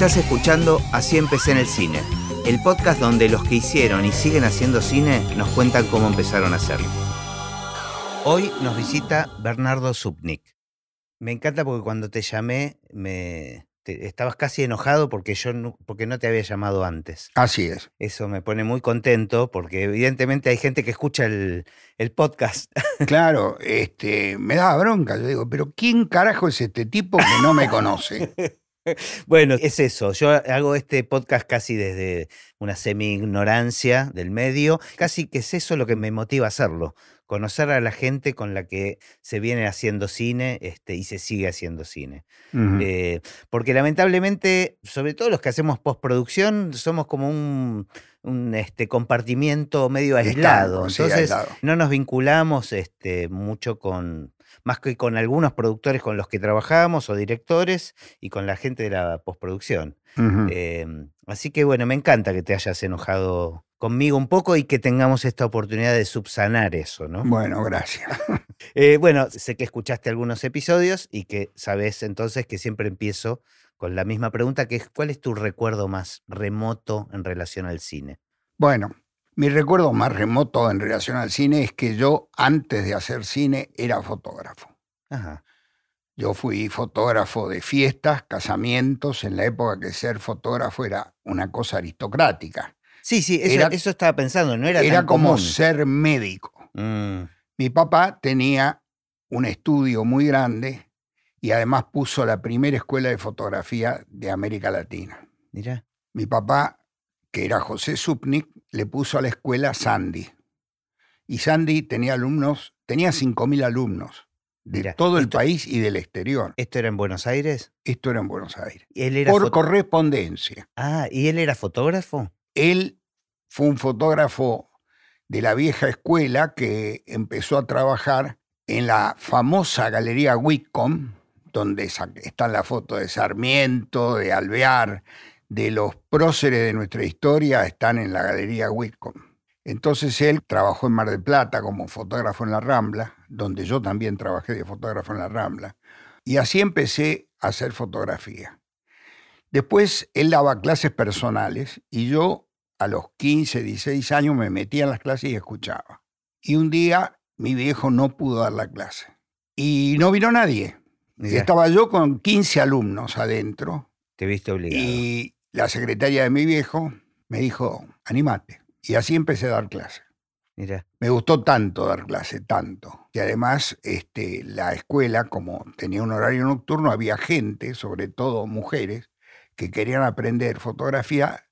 Estás escuchando Así empecé en el cine, el podcast donde los que hicieron y siguen haciendo cine nos cuentan cómo empezaron a hacerlo. Hoy nos visita Bernardo Zupnik. Me encanta porque cuando te llamé me te- estabas casi enojado porque yo no, porque no te había llamado antes. Así es. Eso me pone muy contento porque evidentemente hay gente que escucha el, el podcast. Claro, este, me daba bronca. Yo digo, pero ¿quién carajo es este tipo que no me conoce? Bueno, es eso. Yo hago este podcast casi desde una semi-ignorancia del medio. Casi que es eso lo que me motiva a hacerlo. Conocer a la gente con la que se viene haciendo cine este, y se sigue haciendo cine. Eh, porque lamentablemente, sobre todo los que hacemos postproducción, somos como un, un, este, compartimiento medio aislado. Estanco, sí, Entonces, aislado. no nos vinculamos este, mucho con, más que con algunos productores con los que trabajamos o directores y con la gente de la postproducción. Eh, así que bueno, me encanta que te hayas enojado conmigo un poco y que tengamos esta oportunidad de subsanar eso, ¿no? Bueno, gracias. Eh, bueno, sé que escuchaste algunos episodios y que sabes entonces que siempre empiezo con la misma pregunta, que es ¿cuál es tu recuerdo más remoto en relación al cine? Bueno, mi recuerdo más remoto en relación al cine es que yo, antes de hacer cine, era fotógrafo. Ajá. Yo fui fotógrafo de fiestas, casamientos, en la época que ser fotógrafo era una cosa aristocrática. Sí, sí, eso, Era- eso estaba pensando, no era, Era, tan como común. ser médico. Mm, Mi papá tenía un estudio muy grande y además puso la primera escuela de fotografía de América Latina. mira, Mi papá, que era José Supnik, le puso a la escuela Sandy. Y Sandy tenía alumnos, tenía 5.000 alumnos de Mira, todo el esto- país y del exterior. ¿esto era en Buenos Aires? Esto era en Buenos Aires. Él era Por correspondencia. Ah, ¿y él era fotógrafo? Él fue un fotógrafo de la vieja escuela que empezó a trabajar en la famosa galería Whitcomb, donde están las fotos de Sarmiento, de Alvear, de los próceres de nuestra historia, están en la galería Whitcomb. Entonces él trabajó en Mar del Plata como fotógrafo en la Rambla, donde yo también trabajé de fotógrafo en la Rambla. Y así empecé a hacer fotografía. Después él daba clases personales y yo a los 15, 16 años me metía en las clases y escuchaba. Y un día mi viejo no pudo dar la clase. Y no vino nadie. Y Mirá, estaba yo con 15 alumnos adentro te viste obligado. y la secretaria de mi viejo me dijo, animate. Y así empecé a dar clase. Mira, Me gustó tanto dar clase, tanto. Y además este, la escuela, como tenía un horario nocturno, había gente, sobre todo mujeres, que querían aprender fotografía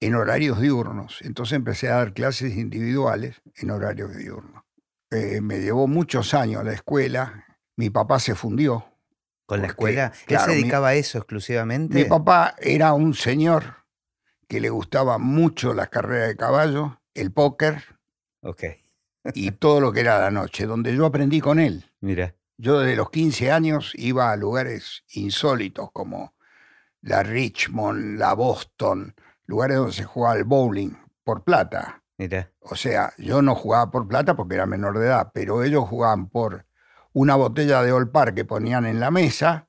en horarios diurnos. Entonces empecé a dar clases individuales en horarios diurnos. Eh, me llevó muchos años la escuela. Mi papá se fundió. ¿Con la escuela? ¿Él claro, se mi- dedicaba a eso exclusivamente? Mi papá era un señor que le gustaba mucho las carreras de caballo, el póker Ok, y todo lo que era la noche, donde yo aprendí con él. mira, Yo desde los 15 años iba a lugares insólitos como la Richmond, la Boston, lugares donde se jugaba al bowling por plata. mira. O sea, yo no jugaba por plata porque era menor de edad, pero ellos jugaban por una botella de Olpar que ponían en la mesa,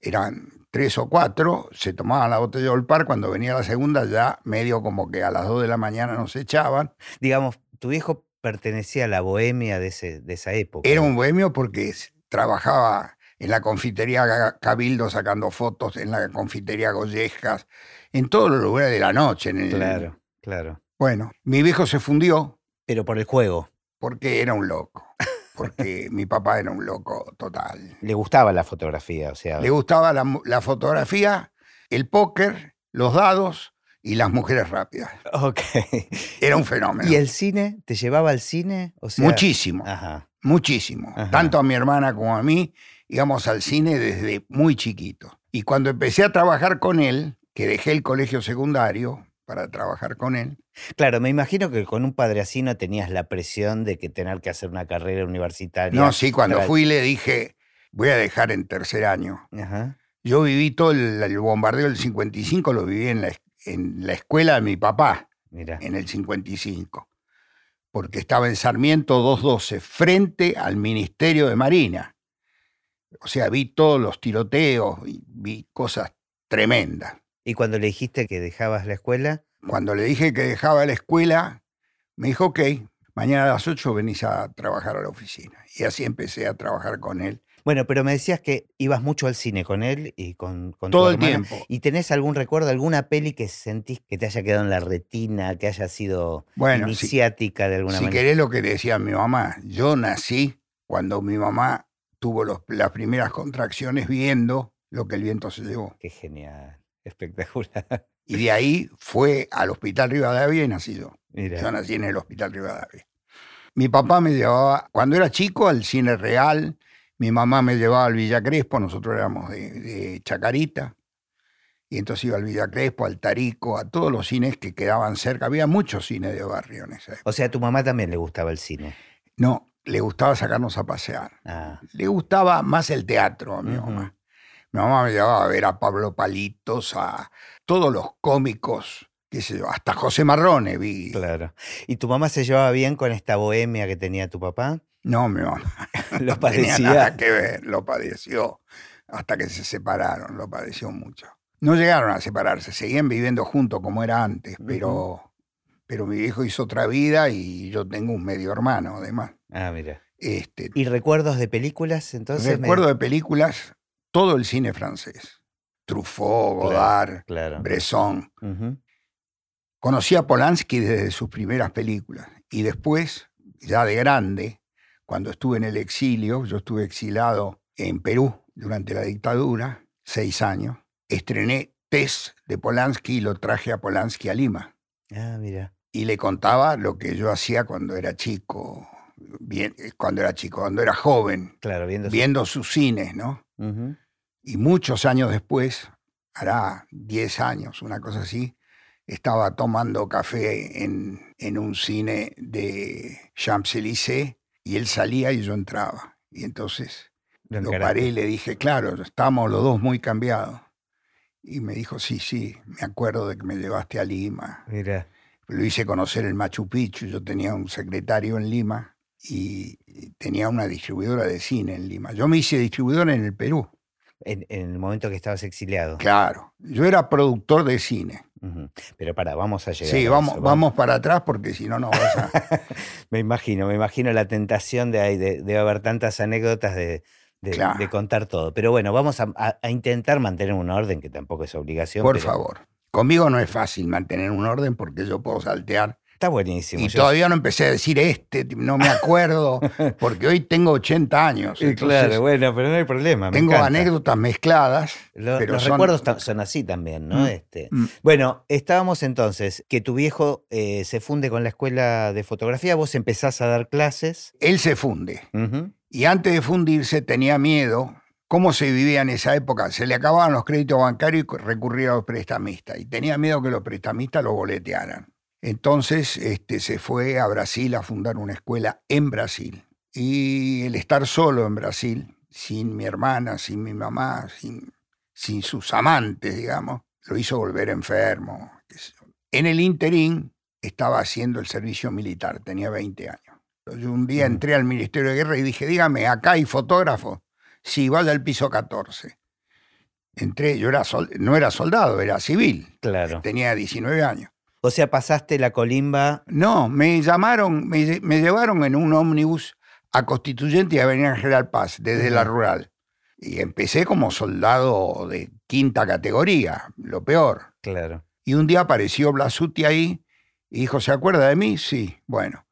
eran tres o cuatro, se tomaban la botella de Olpar, cuando venía la segunda ya medio como que a las dos de la mañana nos echaban. Digamos, tu viejo pertenecía a la bohemia de, ese, de esa época. Era un bohemio porque trabajaba en la confitería Cabildo sacando fotos, en la confitería Gollejas, en todos los lugares de la noche. en el- Claro, claro. Bueno, mi viejo se fundió Pero por el juego. porque era un loco, porque mi papá era un loco total. Le gustaba la fotografía, o sea. Le gustaba la, fotografía, el póker, los dados y las mujeres rápidas. Ok. Era un fenómeno. ¿Y el cine? ¿Te llevaba al cine? O sea, Muchísimo. Ajá. Muchísimo. Ajá. Tanto a mi hermana como a mí íbamos al cine desde muy chiquito. Y cuando empecé a trabajar con él, que dejé el colegio secundario para trabajar con él, Claro, me imagino que con un padre así no tenías la presión de que tener que hacer una carrera universitaria. no, sí, cuando fui le dije, voy a dejar en tercer año. Ajá. Yo viví todo el, el bombardeo del 55, lo viví en la, es- en la escuela de mi papá, Mira. en el 55, porque estaba en Sarmiento 212, frente al Ministerio de Marina. O sea, vi todos los tiroteos, y vi cosas tremendas. ¿Y cuando le dijiste que dejabas la escuela? Cuando le dije que dejaba la escuela, me dijo, ok, mañana a las 8 venís a trabajar a la oficina. Y así empecé a trabajar con él. Bueno, pero me decías que ibas mucho al cine con él y con, con tu Todo el tiempo. ¿Y tenés algún recuerdo, alguna peli que sentís que te haya quedado en la retina, que haya sido Bueno, si- iniciática de alguna Si manera? querés lo que decía mi mamá, yo nací cuando mi mamá tuvo los- las primeras contracciones viendo lo que el viento se llevó. Qué genial, espectacular. Y de ahí fue al Hospital Rivadavia y nací yo. Yo Mira, nací en el Hospital Rivadavia. Mi papá me llevaba, cuando era chico, al cine real. Mi mamá me llevaba al Villa Crespo, nosotros éramos de, de Chacarita. Y entonces iba al Villa Crespo, al Tarico, a todos los cines que quedaban cerca. Había muchos cines de barrio en esa época. o sea, a tu mamá también le gustaba el cine. No, le gustaba sacarnos a pasear. Ah, Le gustaba más el teatro a mi mamá. Mi mamá me llevaba a ver a Pablo Palitos, a todos los cómicos, qué sé yo, hasta José Marrone vi. claro. ¿Y tu mamá se llevaba bien con esta bohemia que tenía tu papá? No, mi mamá Lo no tenía padecía. nada que ver, lo padeció hasta que se separaron, lo padeció mucho. No llegaron a separarse, seguían viviendo juntos como era antes, pero, pero mi viejo hizo otra vida y yo tengo un medio hermano además. Ah, mira. Este, ¿Y recuerdos de películas entonces? me- recuerdo de películas, todo el cine francés. Truffaut, Godard, Claro. Bresson. Ujú. Conocí a Polanski desde sus primeras películas y después, ya de grande, cuando estuve en el exilio, yo estuve exilado en Perú durante la dictadura, seis años, estrené Tess de Polanski y lo traje a Polanski a Lima. Ah, mira. Y le contaba lo que yo hacía cuando era chico, bien, cuando era chico, cuando era joven, Claro, viendo su- viendo sus cines, ¿no? Y muchos años después, hará 10 años, una cosa así, estaba tomando café en, en un cine de Champs-Élysées y él salía y yo entraba. Y entonces Lo paré y le dije, claro, estamos los dos muy cambiados. Y me dijo, sí, sí, me acuerdo de que me llevaste a Lima. Mira. Lo hice conocer el Machu Picchu. Yo tenía un secretario en Lima y tenía una distribuidora de cine en Lima. Yo me hice distribuidor en el Perú. En, en el momento que estabas exiliado. Claro, yo era productor de cine. Pero para, vamos a llegar. Sí, a vamos, eso, vamos para atrás porque si no, no vas a... Me imagino, me imagino la tentación de, ahí, de, de haber tantas anécdotas de, de- Claro. de contar todo. Pero bueno, vamos a, a- a intentar mantener un orden que tampoco es obligación. Por pero favor. Conmigo no es fácil mantener un orden porque yo puedo saltear. Está buenísimo. Y yo- todavía no empecé a decir este, no me acuerdo, porque hoy tengo 80 años. Entonces claro, bueno, pero no hay problema. me tengo encanta. anécdotas mezcladas. Lo- pero los son- recuerdos son así también, ¿no? Mm, Este, mm. Bueno, estábamos entonces, que tu viejo eh, se funde con la escuela de fotografía, vos empezás a dar clases. Él se funde. Y antes de fundirse tenía miedo. ¿Cómo se vivía en esa época? Se le acababan los créditos bancarios y recurría a los prestamistas. Y tenía miedo que los prestamistas lo boletearan. Entonces este, se fue a Brasil a fundar una escuela en Brasil. Y el estar solo en Brasil, sin mi hermana, sin mi mamá, sin, sin sus amantes, digamos, lo hizo volver enfermo. En el interín estaba haciendo el servicio militar, tenía 20 años. Yo un día entré al Ministerio de Guerra y dije, dígame, acá hay fotógrafo. Sí, vaya al piso 14. Entré, yo era sol- no era soldado, era civil. Claro. Tenía 19 años. O sea, pasaste la colimba. No, me llamaron, me, lle- me llevaron en un ómnibus a Constituyente y a Avenida General Paz, desde la rural. Y empecé como soldado de quinta categoría, lo peor. Claro. Y un día apareció Blasuti ahí y dijo, ¿se acuerda de mí? Sí, bueno,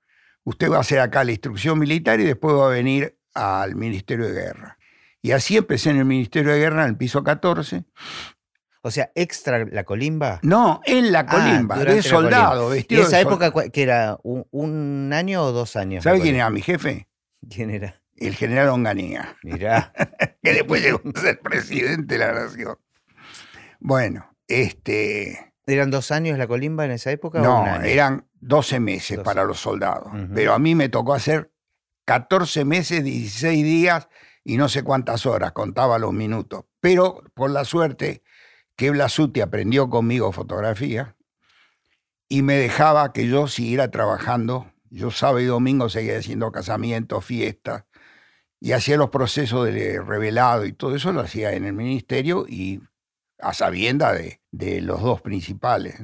usted va a hacer acá la instrucción militar y después va a venir al Ministerio de Guerra. Y así empecé en el Ministerio de Guerra, en el piso 14. O sea, extra la colimba. No, en la Ah, colimba, de la colimba. soldado, ¿Y esa de época que era un, un año o dos años? ¿Sabe quién era mi jefe? ¿Quién era? El general Onganía, Mirá. que después llegó a ser presidente de la nación. Bueno, este, ¿Eran dos años la colimba en esa época o un no, año? eran 12 meses 12. para los soldados, pero a mí me tocó hacer 14 meses, 16 días y no sé cuántas horas, contaba los minutos. Pero por la suerte que Blasuti aprendió conmigo fotografía y me dejaba que yo siguiera trabajando. Yo sábado y domingo seguía haciendo casamientos, fiestas y hacía los procesos de revelado y todo eso lo hacía en el ministerio y a sabienda de, de los dos principales.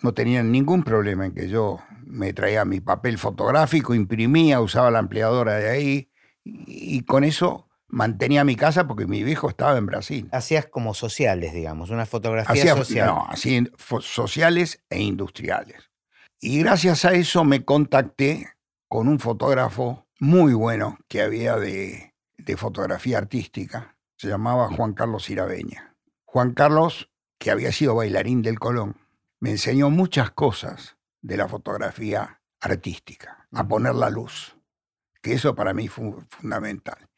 No tenían ningún problema en que yo me traía mi papel fotográfico, imprimía, usaba la ampliadora de ahí y, con eso mantenía mi casa porque mi viejo estaba en Brasil. Hacías como sociales, digamos, una fotografía social. No, así sociales e industriales. Y gracias a eso me contacté con un fotógrafo muy bueno que había de, de fotografía artística. Se llamaba Juan Carlos Irabeña. Juan Carlos, que había sido bailarín del Colón, me enseñó muchas cosas de la fotografía artística, a poner la luz, que eso para mí fue fundamental.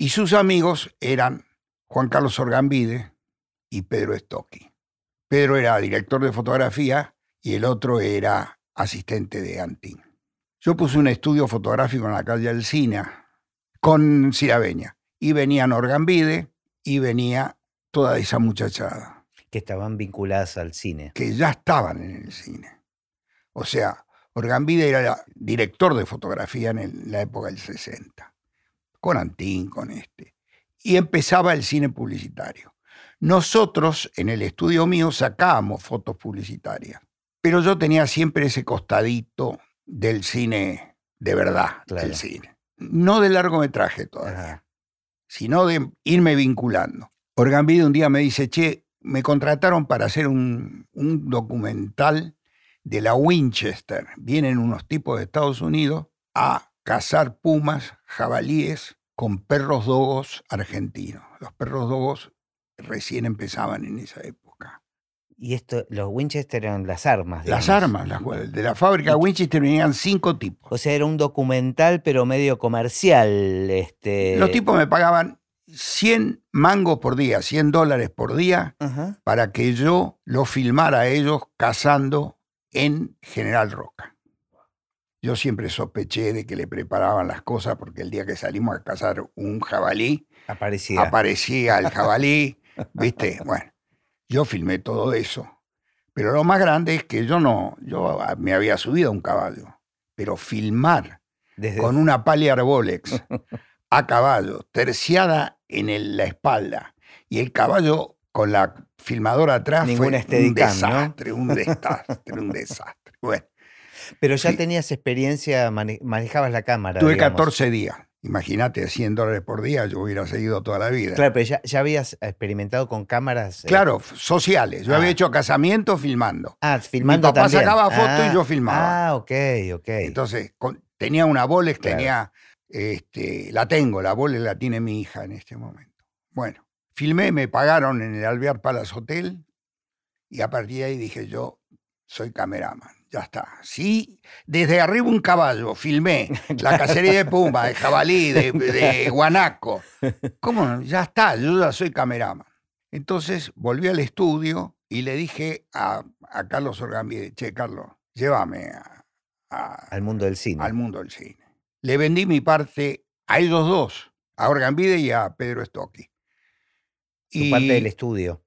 Y sus amigos eran Juan Carlos Orgambide y Pedro Stocchi. Pedro era director de fotografía y el otro era asistente de Antín. Yo puse un estudio fotográfico en la calle Alcina con Cirabeña y venían Orgambide y venía toda esa muchachada. Que estaban vinculadas al cine. Que ya estaban en el cine. O sea, Orgambide era director de fotografía en la época del 60, con Antín, con este. Y empezaba el cine publicitario. Nosotros en el estudio mío sacábamos fotos publicitarias, pero yo tenía siempre ese costadito del cine de verdad, del cine. No de largometraje todavía, sino de irme vinculando. Orgambide un día me dice, che, me contrataron para hacer un, un documental de la Winchester. Vienen unos tipos de Estados Unidos a cazar pumas, jabalíes con perros dogos argentinos. Los perros dogos recién empezaban en esa época. Y esto, los Winchester eran las armas. Las armas, de la fábrica Winchester venían cinco tipos. O sea, era un documental, pero medio comercial. Este... Los tipos me pagaban 100 mangos por día, 100 dólares por día, para que yo los filmara a ellos cazando en General Roca. Yo siempre sospeché de que le preparaban las cosas porque el día que salimos a cazar un jabalí, aparecía, aparecía el jabalí, ¿viste? Bueno, yo filmé todo eso. Pero lo más grande es que yo no, yo me había subido a un caballo, pero filmar con una pali Arbolex a caballo, terciada en la espalda, y el caballo con la filmadora atrás fue un desastre, un desastre, un desastre. Bueno, Pero ya tenías experiencia, manejabas la cámara. Tuve 14 días. Imagínate, 100 dólares por día, yo hubiera seguido toda la vida. Claro, pero ya, habías experimentado con cámaras. Eh, claro, sociales. Yo había ah. hecho casamientos filmando. Ah, filmando Mi papá sacaba fotos y yo ah, filmaba. Ah, ok, ok. Entonces, tenía una Bolex, tenía. Este, la tengo, la Bolex la tiene mi hija en este momento. Bueno, Filmé, me pagaron en el Alvear Palace Hotel y a partir de ahí dije yo, soy cameraman, ya está. Sí, desde arriba un caballo, filmé la cacería de Pumba, de jabalí, de, guanaco. ¿Cómo? Ya está, yo ya soy cameraman. Entonces volví al estudio y le dije a, Carlos Orgambide, che, Carlos, llévame al mundo del cine. Al mundo del cine. Le vendí mi parte a ellos dos, a Orgambide y a Pedro Stocchi parte del estudio.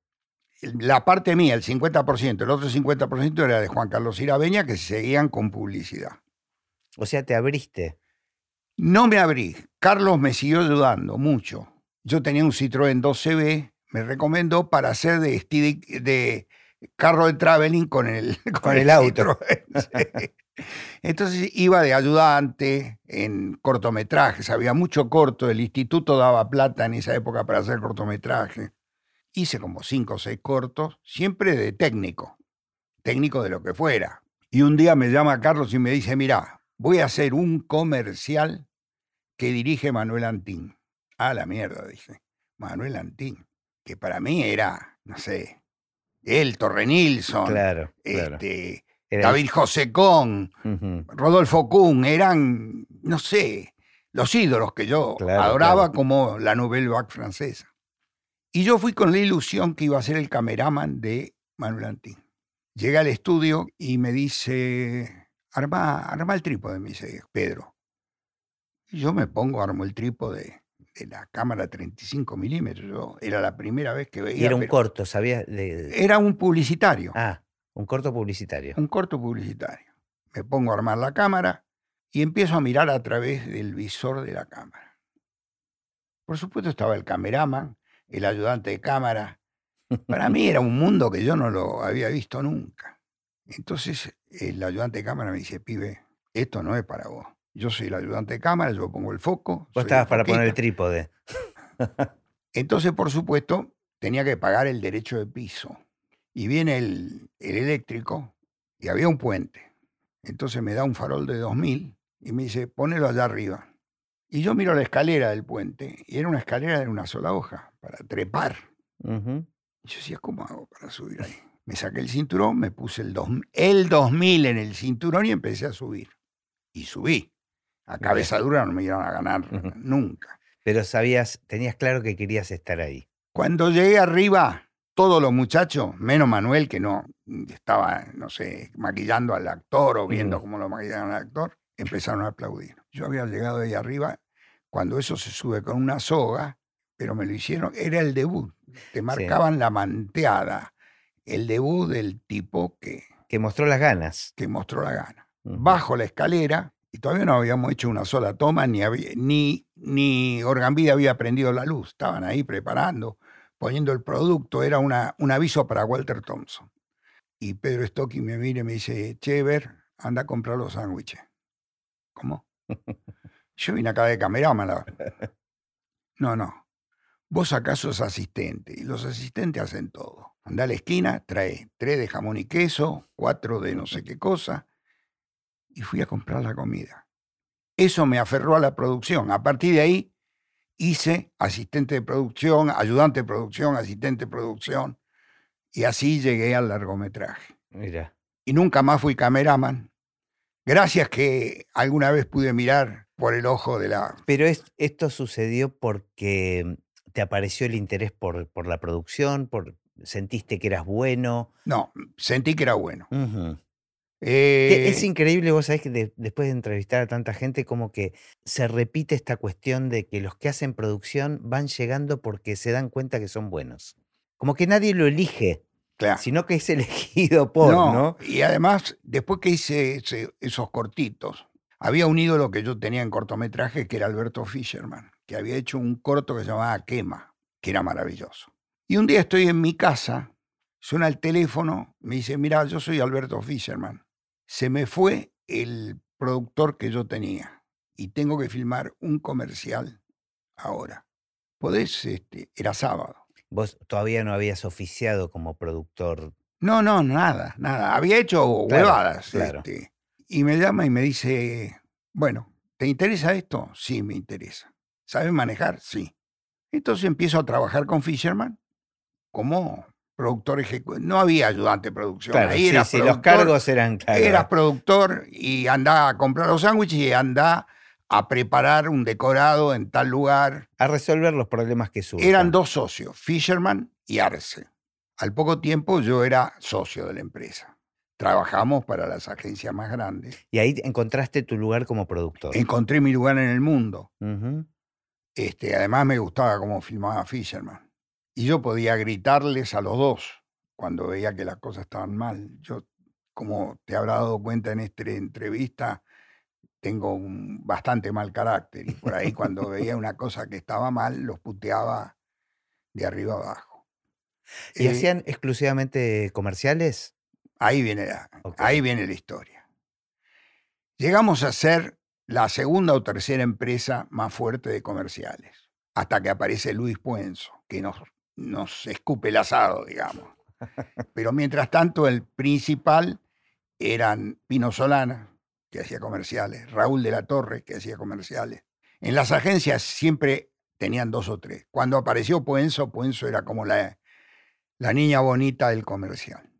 La parte mía, el 50%, el otro 50% era de Juan Carlos Irabeña, que seguían con publicidad. O sea, te abriste. No me abrí. Carlos me siguió ayudando mucho. Yo tenía un Citroën 2CB, me recomendó para hacer de, de carro de traveling con el, con, el, auto. Entonces iba de ayudante en cortometrajes, había mucho corto, el instituto daba plata en esa época para hacer cortometraje. Hice como cinco o seis cortos, siempre de técnico, técnico de lo que fuera. Y un día me llama Carlos y me dice, mira, voy a hacer un comercial que dirige Manuel Antín. Ah, la mierda, dice. Manuel Antín, que para mí era, no sé, él, Torre Nilsson, claro, este, David José Con, Rodolfo Kuhn, eran, no sé, los ídolos que yo adoraba como la Nouvelle Vague francesa. Y yo fui con la ilusión que iba a ser el cameraman de Manuel Antín. Llega al estudio y me dice, arma, arma el trípode, me dice Pedro. Y yo me pongo, armo el trípode de la cámara 35 milímetros. era la primera vez que veía. era un corto, ¿sabías? Era un publicitario. Ah. Un corto publicitario. Un corto publicitario. Me pongo a armar la cámara y empiezo a mirar a través del visor de la cámara. Por supuesto estaba el cameraman, el ayudante de cámara, Para mí era un mundo que yo no lo había visto nunca. Entonces el ayudante de cámara me dice, pibe, esto no es para vos. Yo soy el ayudante de cámara, yo pongo el foco. Vos estabas para poner el trípode. Entonces, por supuesto, tenía que pagar el derecho de piso. Y viene el, el eléctrico y había un puente. Entonces me da un farol de 2000 y me dice, ponelo allá arriba. Y yo miro la escalera del puente y era una escalera de una sola hoja para trepar. Y yo decía, ¿cómo hago para subir ahí? Me saqué el cinturón, me puse el, dos, el 2000 en el cinturón y empecé a subir. Y subí. A cabeza dura no me iban a ganar nunca. Pero sabías, tenías claro que querías estar ahí. Cuando llegué arriba, todos los muchachos, menos Manuel, que no estaba, no sé, maquillando al actor o viendo cómo lo maquillaban al actor, empezaron a aplaudir. Yo había llegado ahí arriba cuando eso se sube con una soga, pero me lo hicieron, era el debut. Te marcaban la manteada, el debut del tipo que... Que mostró las ganas. Que mostró la gana. Bajo la escalera, y todavía no habíamos hecho una sola toma, ni, ni, ni Orgambida había prendido la luz. Estaban ahí preparando, poniendo el producto. Era una, un aviso para Walter Thompson. Y Pedro Stocking me mira y me dice, Chever, anda a comprar los sándwiches. ¿Cómo? Yo vine acá de camerámana. No, no. Vos acaso sos asistente y los asistentes hacen todo. Anda a la esquina, trae tres de jamón y queso, cuatro de no sé qué cosa y fui a comprar la comida. Eso me aferró a la producción. A partir de ahí hice asistente de producción, ayudante de producción, asistente de producción, y así llegué al largometraje. Mira. Y nunca más fui cameraman. Gracias que alguna vez pude mirar por el ojo de la... Pero esto sucedió porque te apareció el interés por, por la producción, por, sentiste que eras bueno. No, sentí que era bueno. Es eh, increíble, vos sabés que después de entrevistar a tanta gente, como que se repite esta cuestión de que los que hacen producción van llegando porque se dan cuenta que son buenos. Como que nadie lo elige, sino que es elegido por, ¿no? Y además, después que hice esos cortitos, había un ídolo que yo tenía en cortometraje que era Alberto Fisherman, que había hecho un corto que se llamaba Quema, que era maravilloso. Y un día estoy en mi casa, suena el teléfono, me dice, mira, yo soy Alberto Fisherman se me fue el productor que yo tenía y tengo que filmar un comercial ahora. ¿Podés? Este, era sábado. ¿Vos todavía no habías oficiado como productor? No, no, nada, nada. Había hecho huevadas. Este, y me llama y me dice, bueno, ¿te interesa esto? Sí, me interesa. ¿Sabes manejar? Sí. Entonces empiezo a trabajar con Fisherman como productor ejecutivo. No había ayudante de producción. Ahí sí, los cargos eran claro. Eras productor y andaba a comprar los sándwiches y andaba a preparar un decorado en tal lugar. A resolver los problemas que surgen. Eran dos socios, Fisherman y Arce. Al poco tiempo yo era socio de la empresa. Trabajamos para las agencias más grandes. Y ahí encontraste tu lugar como productor. Encontré mi lugar en el mundo. este, además me gustaba cómo filmaba Fisherman. Y yo podía gritarles a los dos cuando veía que las cosas estaban mal. Yo, como te habrá dado cuenta en esta entrevista, tengo un bastante mal carácter. Y por ahí cuando veía una cosa que estaba mal, los puteaba de arriba abajo. ¿Y eh hacían exclusivamente comerciales? Ahí viene, la, ahí viene la historia. Llegamos a ser la segunda o tercera empresa más fuerte de comerciales, hasta que aparece Luis Puenzo, que nos nos escupe el asado, digamos. Pero mientras tanto, el principal eran Pino Solana, que hacía comerciales, Raúl de la Torre, que hacía comerciales. En las agencias siempre tenían dos o tres. Cuando apareció Puenzo, Puenzo era como la, la niña bonita del comercial.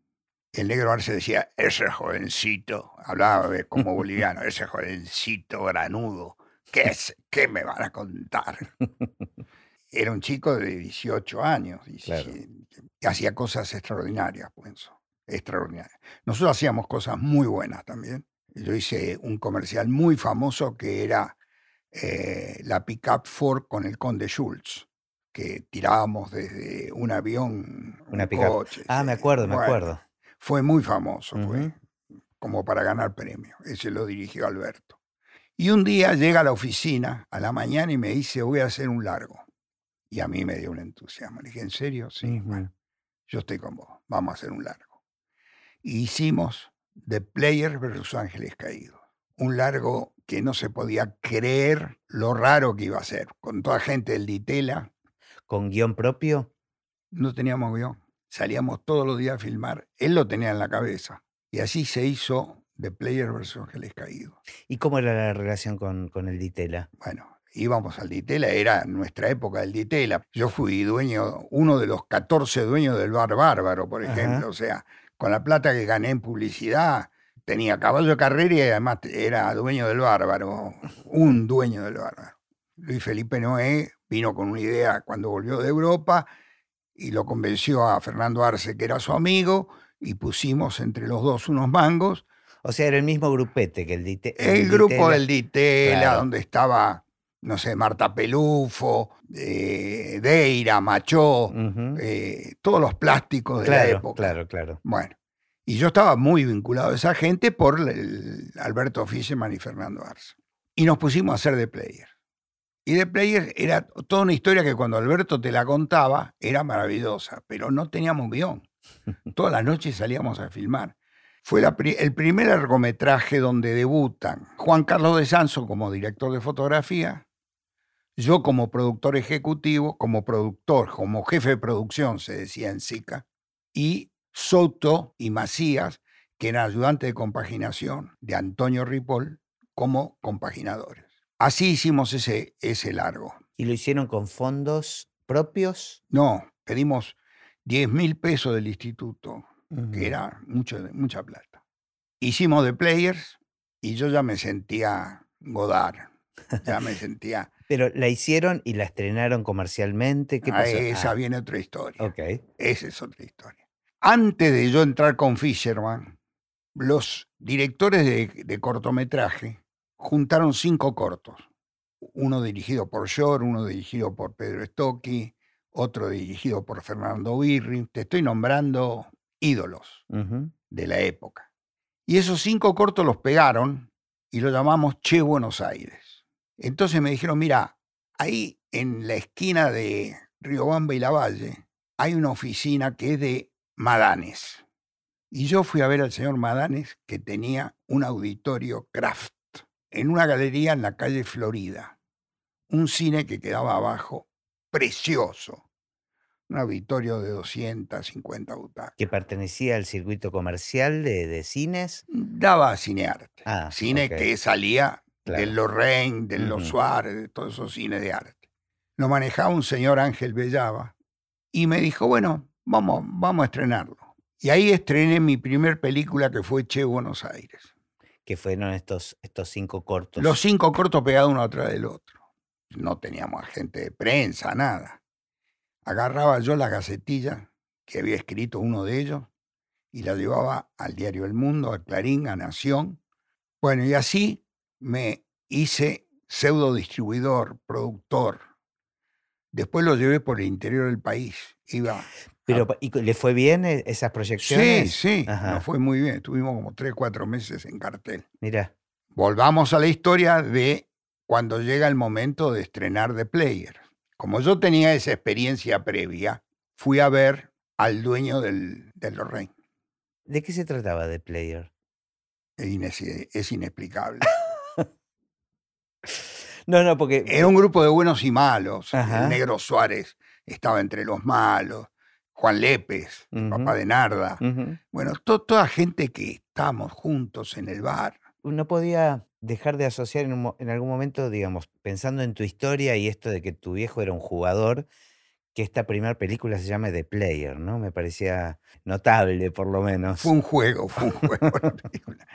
El negro Arce decía, ese jovencito, hablaba como boliviano, ese jovencito granudo, ¿qué, es, ¿qué me van a contar? era un chico de 18 años y hacía cosas extraordinarias, pienso, extraordinarias. Nosotros hacíamos cosas muy buenas también. Yo hice un comercial muy famoso que era eh, la pickup Ford con el Conde Schultz, que tirábamos desde un avión, Una un Ah, me acuerdo, me acuerdo. Fue muy famoso, fue como para ganar premio. Ese lo dirigió Alberto. Y un día llega a la oficina a la mañana y me dice, voy a hacer un largo. Y a mí me dio un entusiasmo. Le dije, ¿en serio? Sí. Bueno. yo estoy con vos, vamos a hacer un largo. Y hicimos The Player versus Ángeles Caídos. Un largo que no se podía creer lo raro que iba a ser, con toda gente del Ditela. ¿Con guion propio? No teníamos guion. Salíamos todos los días a filmar. Él lo tenía en la cabeza. Y así se hizo The Player versus Ángeles Caídos. ¿Y cómo era la relación con, con el Ditela? Bueno, íbamos al Ditela, era nuestra época del Ditela. Yo fui dueño, uno de los 14 dueños del Bar Bárbaro, por ejemplo. O sea, con la plata que gané en publicidad, tenía caballo de carrera y además era dueño del Bárbaro, un dueño del Bárbaro. Luis Felipe Noé vino con una idea cuando volvió de Europa y lo convenció a Fernando Arce, que era su amigo, y pusimos entre los dos unos mangos. O sea, era el mismo grupete que el Ditela. El, grupo del Ditela, donde estaba no sé, Marta Pelufo, eh, Deira, Machó, eh, todos los plásticos de la época. Claro, claro. Bueno, y yo estaba muy vinculado a esa gente por Alberto Fischerman y Fernando Arce. Y nos pusimos a hacer de player. Y de player era toda una historia que cuando Alberto te la contaba era maravillosa, pero no teníamos guion. Todas las noches salíamos a filmar. Fue el primer largometraje donde debutan Juan Carlos de Sanso como director de fotografía, yo como productor ejecutivo, como productor, como jefe de producción, se decía en SICA, y Soto y Macías, que eran ayudantes de compaginación de Antonio Ripoll, como compaginadores. Así hicimos ese, ese largo. ¿Y lo hicieron con fondos propios? No, pedimos 10 mil pesos del instituto, que era mucho, mucha plata. Hicimos de players y yo ya me sentía Godard, ya me sentía pero la hicieron y la estrenaron comercialmente. ¿Qué pasó? esa ah. viene otra historia. Ok. Esa es otra historia. Antes de yo entrar con Fisherman, los directores de, cortometraje juntaron cinco cortos. Uno dirigido por Shore, uno dirigido por Pedro Stocchi, otro dirigido por Fernando Birri. Te estoy nombrando ídolos de la época. Y esos cinco cortos los pegaron y lo llamamos Che Buenos Aires. Entonces me dijeron, mira, ahí en la esquina de Riobamba y La Valle hay una oficina que es de Madanes. Y yo fui a ver al señor Madanes que tenía un auditorio Kraft en una galería en la calle Florida. Un cine que quedaba abajo, precioso. Un auditorio de 250 butacas. ¿Que pertenecía al circuito comercial de, cines? Daba cinearte. Ah, cine que salía del Lorraine, del Los Suárez, de todos esos cines de arte. Lo manejaba un señor Ángel Bellava y me dijo, bueno, vamos, vamos a estrenarlo. Y ahí estrené mi primer película que fue Che Buenos Aires. Que fueron estos, estos cinco cortos. Los cinco cortos pegados uno atrás del otro. No teníamos agente de prensa, nada. Agarraba yo la gacetilla que había escrito uno de ellos y la llevaba al diario El Mundo, a Clarín, a Nación. Bueno, y así me hice pseudo distribuidor, productor. Después lo llevé por el interior del país. Iba. Pero, ¿y le fue bien e, esas proyecciones? Sí, sí, nos fue muy bien. Estuvimos como tres, cuatro meses en cartel. Mira. Volvamos a la historia de cuando llega el momento de estrenar The Player. Como yo tenía esa experiencia previa, fui a ver al dueño del, del Lorraine. ¿De qué se trataba The Player? es inexplicable. No, no, porque. Era un grupo de buenos y malos. El negro Suárez estaba entre los malos. Juan Lépez, papá de Narda. Bueno, toda gente que estábamos juntos en el bar. No podía dejar de asociar en, algún momento, digamos, pensando en tu historia y esto de que tu viejo era un jugador, que esta primera película se llame The Player, ¿no? Me parecía notable, por lo menos. Fue un juego, fue un juego la película.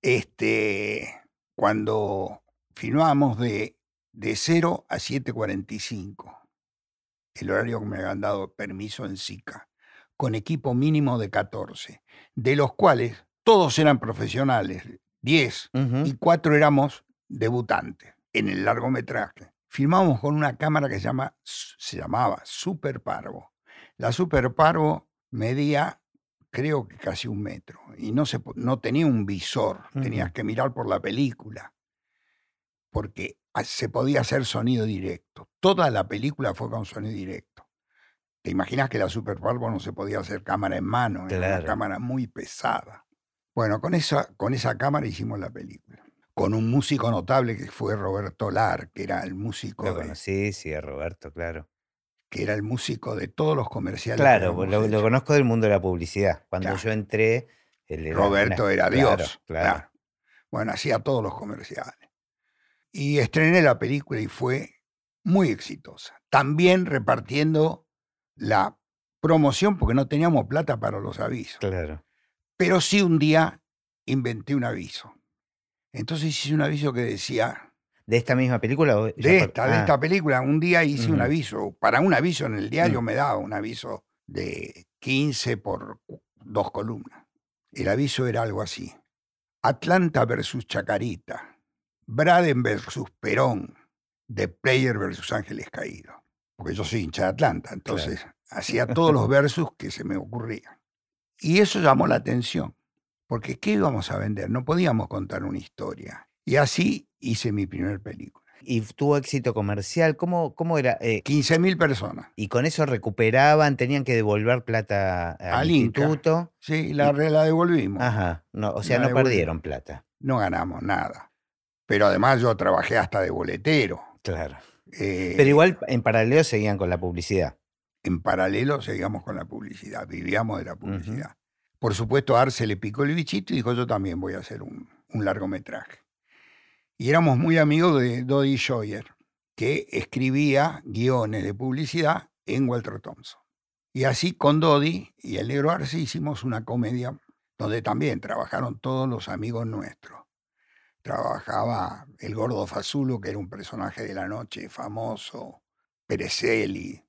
Este, cuando filmábamos de, de 0 a 7.45, el horario que me habían dado permiso en SICA, con equipo mínimo de 14, de los cuales todos eran profesionales, 10, y 4 éramos debutantes en el largometraje. Filmamos con una cámara que se, llama, se llamaba Super Parvo. La Super Parvo medía creo que casi un metro y no, se, no tenía un visor, tenías que mirar por la película porque se podía hacer sonido directo. Toda la película fue con sonido directo. Te imaginas que la Super Pulpo no se podía hacer cámara en mano, era una Claro. cámara muy pesada. Bueno, con esa, con esa cámara hicimos la película. Con un músico notable que fue Roberto Lar, que era el músico Lo de, conocí, sí, a Roberto, claro. que era el músico de todos los comerciales. Claro, lo, conozco del mundo de la publicidad. Cuando Claro. yo entré, él era Roberto una- era claro, Dios. Claro, claro. Bueno, hacía todos los comerciales. Y estrené la película y fue muy exitosa. También repartiendo la promoción porque no teníamos plata para los avisos. claro. Pero sí un día inventé un aviso. Entonces hice un aviso que decía, ¿De esta misma película? o de esta, de ah, esta película, un día hice un aviso. Para un aviso en el diario Mm. me daba un aviso de 15 por dos columnas. El aviso era algo así. Atlanta versus Chacarita. Braden versus Perón. The Player versus Ángeles Caídos. Porque yo soy hincha de Atlanta, entonces hacía todos los versus que se me ocurrían. Y eso llamó la atención. Porque ¿qué íbamos a vender? No podíamos contar una historia. Y así hice mi primer película. ¿Y tuvo éxito comercial? ¿Cómo, cómo era? Eh, 15.000 personas. ¿Y con eso recuperaban? ¿Tenían que devolver plata al, Al Inca. instituto? Sí, la, re- la devolvimos. Ajá. No, o sea, La no devolvimos. perdieron plata. No ganamos nada. Pero además yo trabajé hasta de boletero. Claro. Eh, Pero igual en paralelo seguían con la publicidad. En paralelo seguíamos con la publicidad, vivíamos de la publicidad. Por supuesto, a Arce le picó el bichito y dijo, yo también voy a hacer un, un largometraje. Y éramos muy amigos de Dodie Scheuer, que escribía guiones de publicidad en Walter Thompson. Y así con Dodie y el negro Arce hicimos una comedia donde también trabajaron todos los amigos nuestros. Trabajaba el gordo Fazulo, que era un personaje de la noche famoso, Perezelli,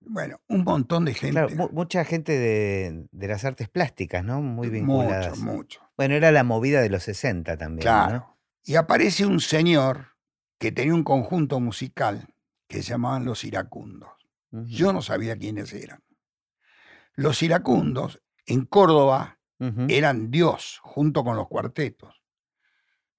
bueno, un montón de gente. Claro, mucha gente de, de las artes plásticas, ¿no? Muy vinculadas. Mucho, mucho. Bueno, era la movida de los 60 también, Claro. Y aparece un señor que tenía un conjunto musical que se llamaban Los Iracundos. Yo no sabía quiénes eran. Los Iracundos en Córdoba eran Dios junto con los cuartetos.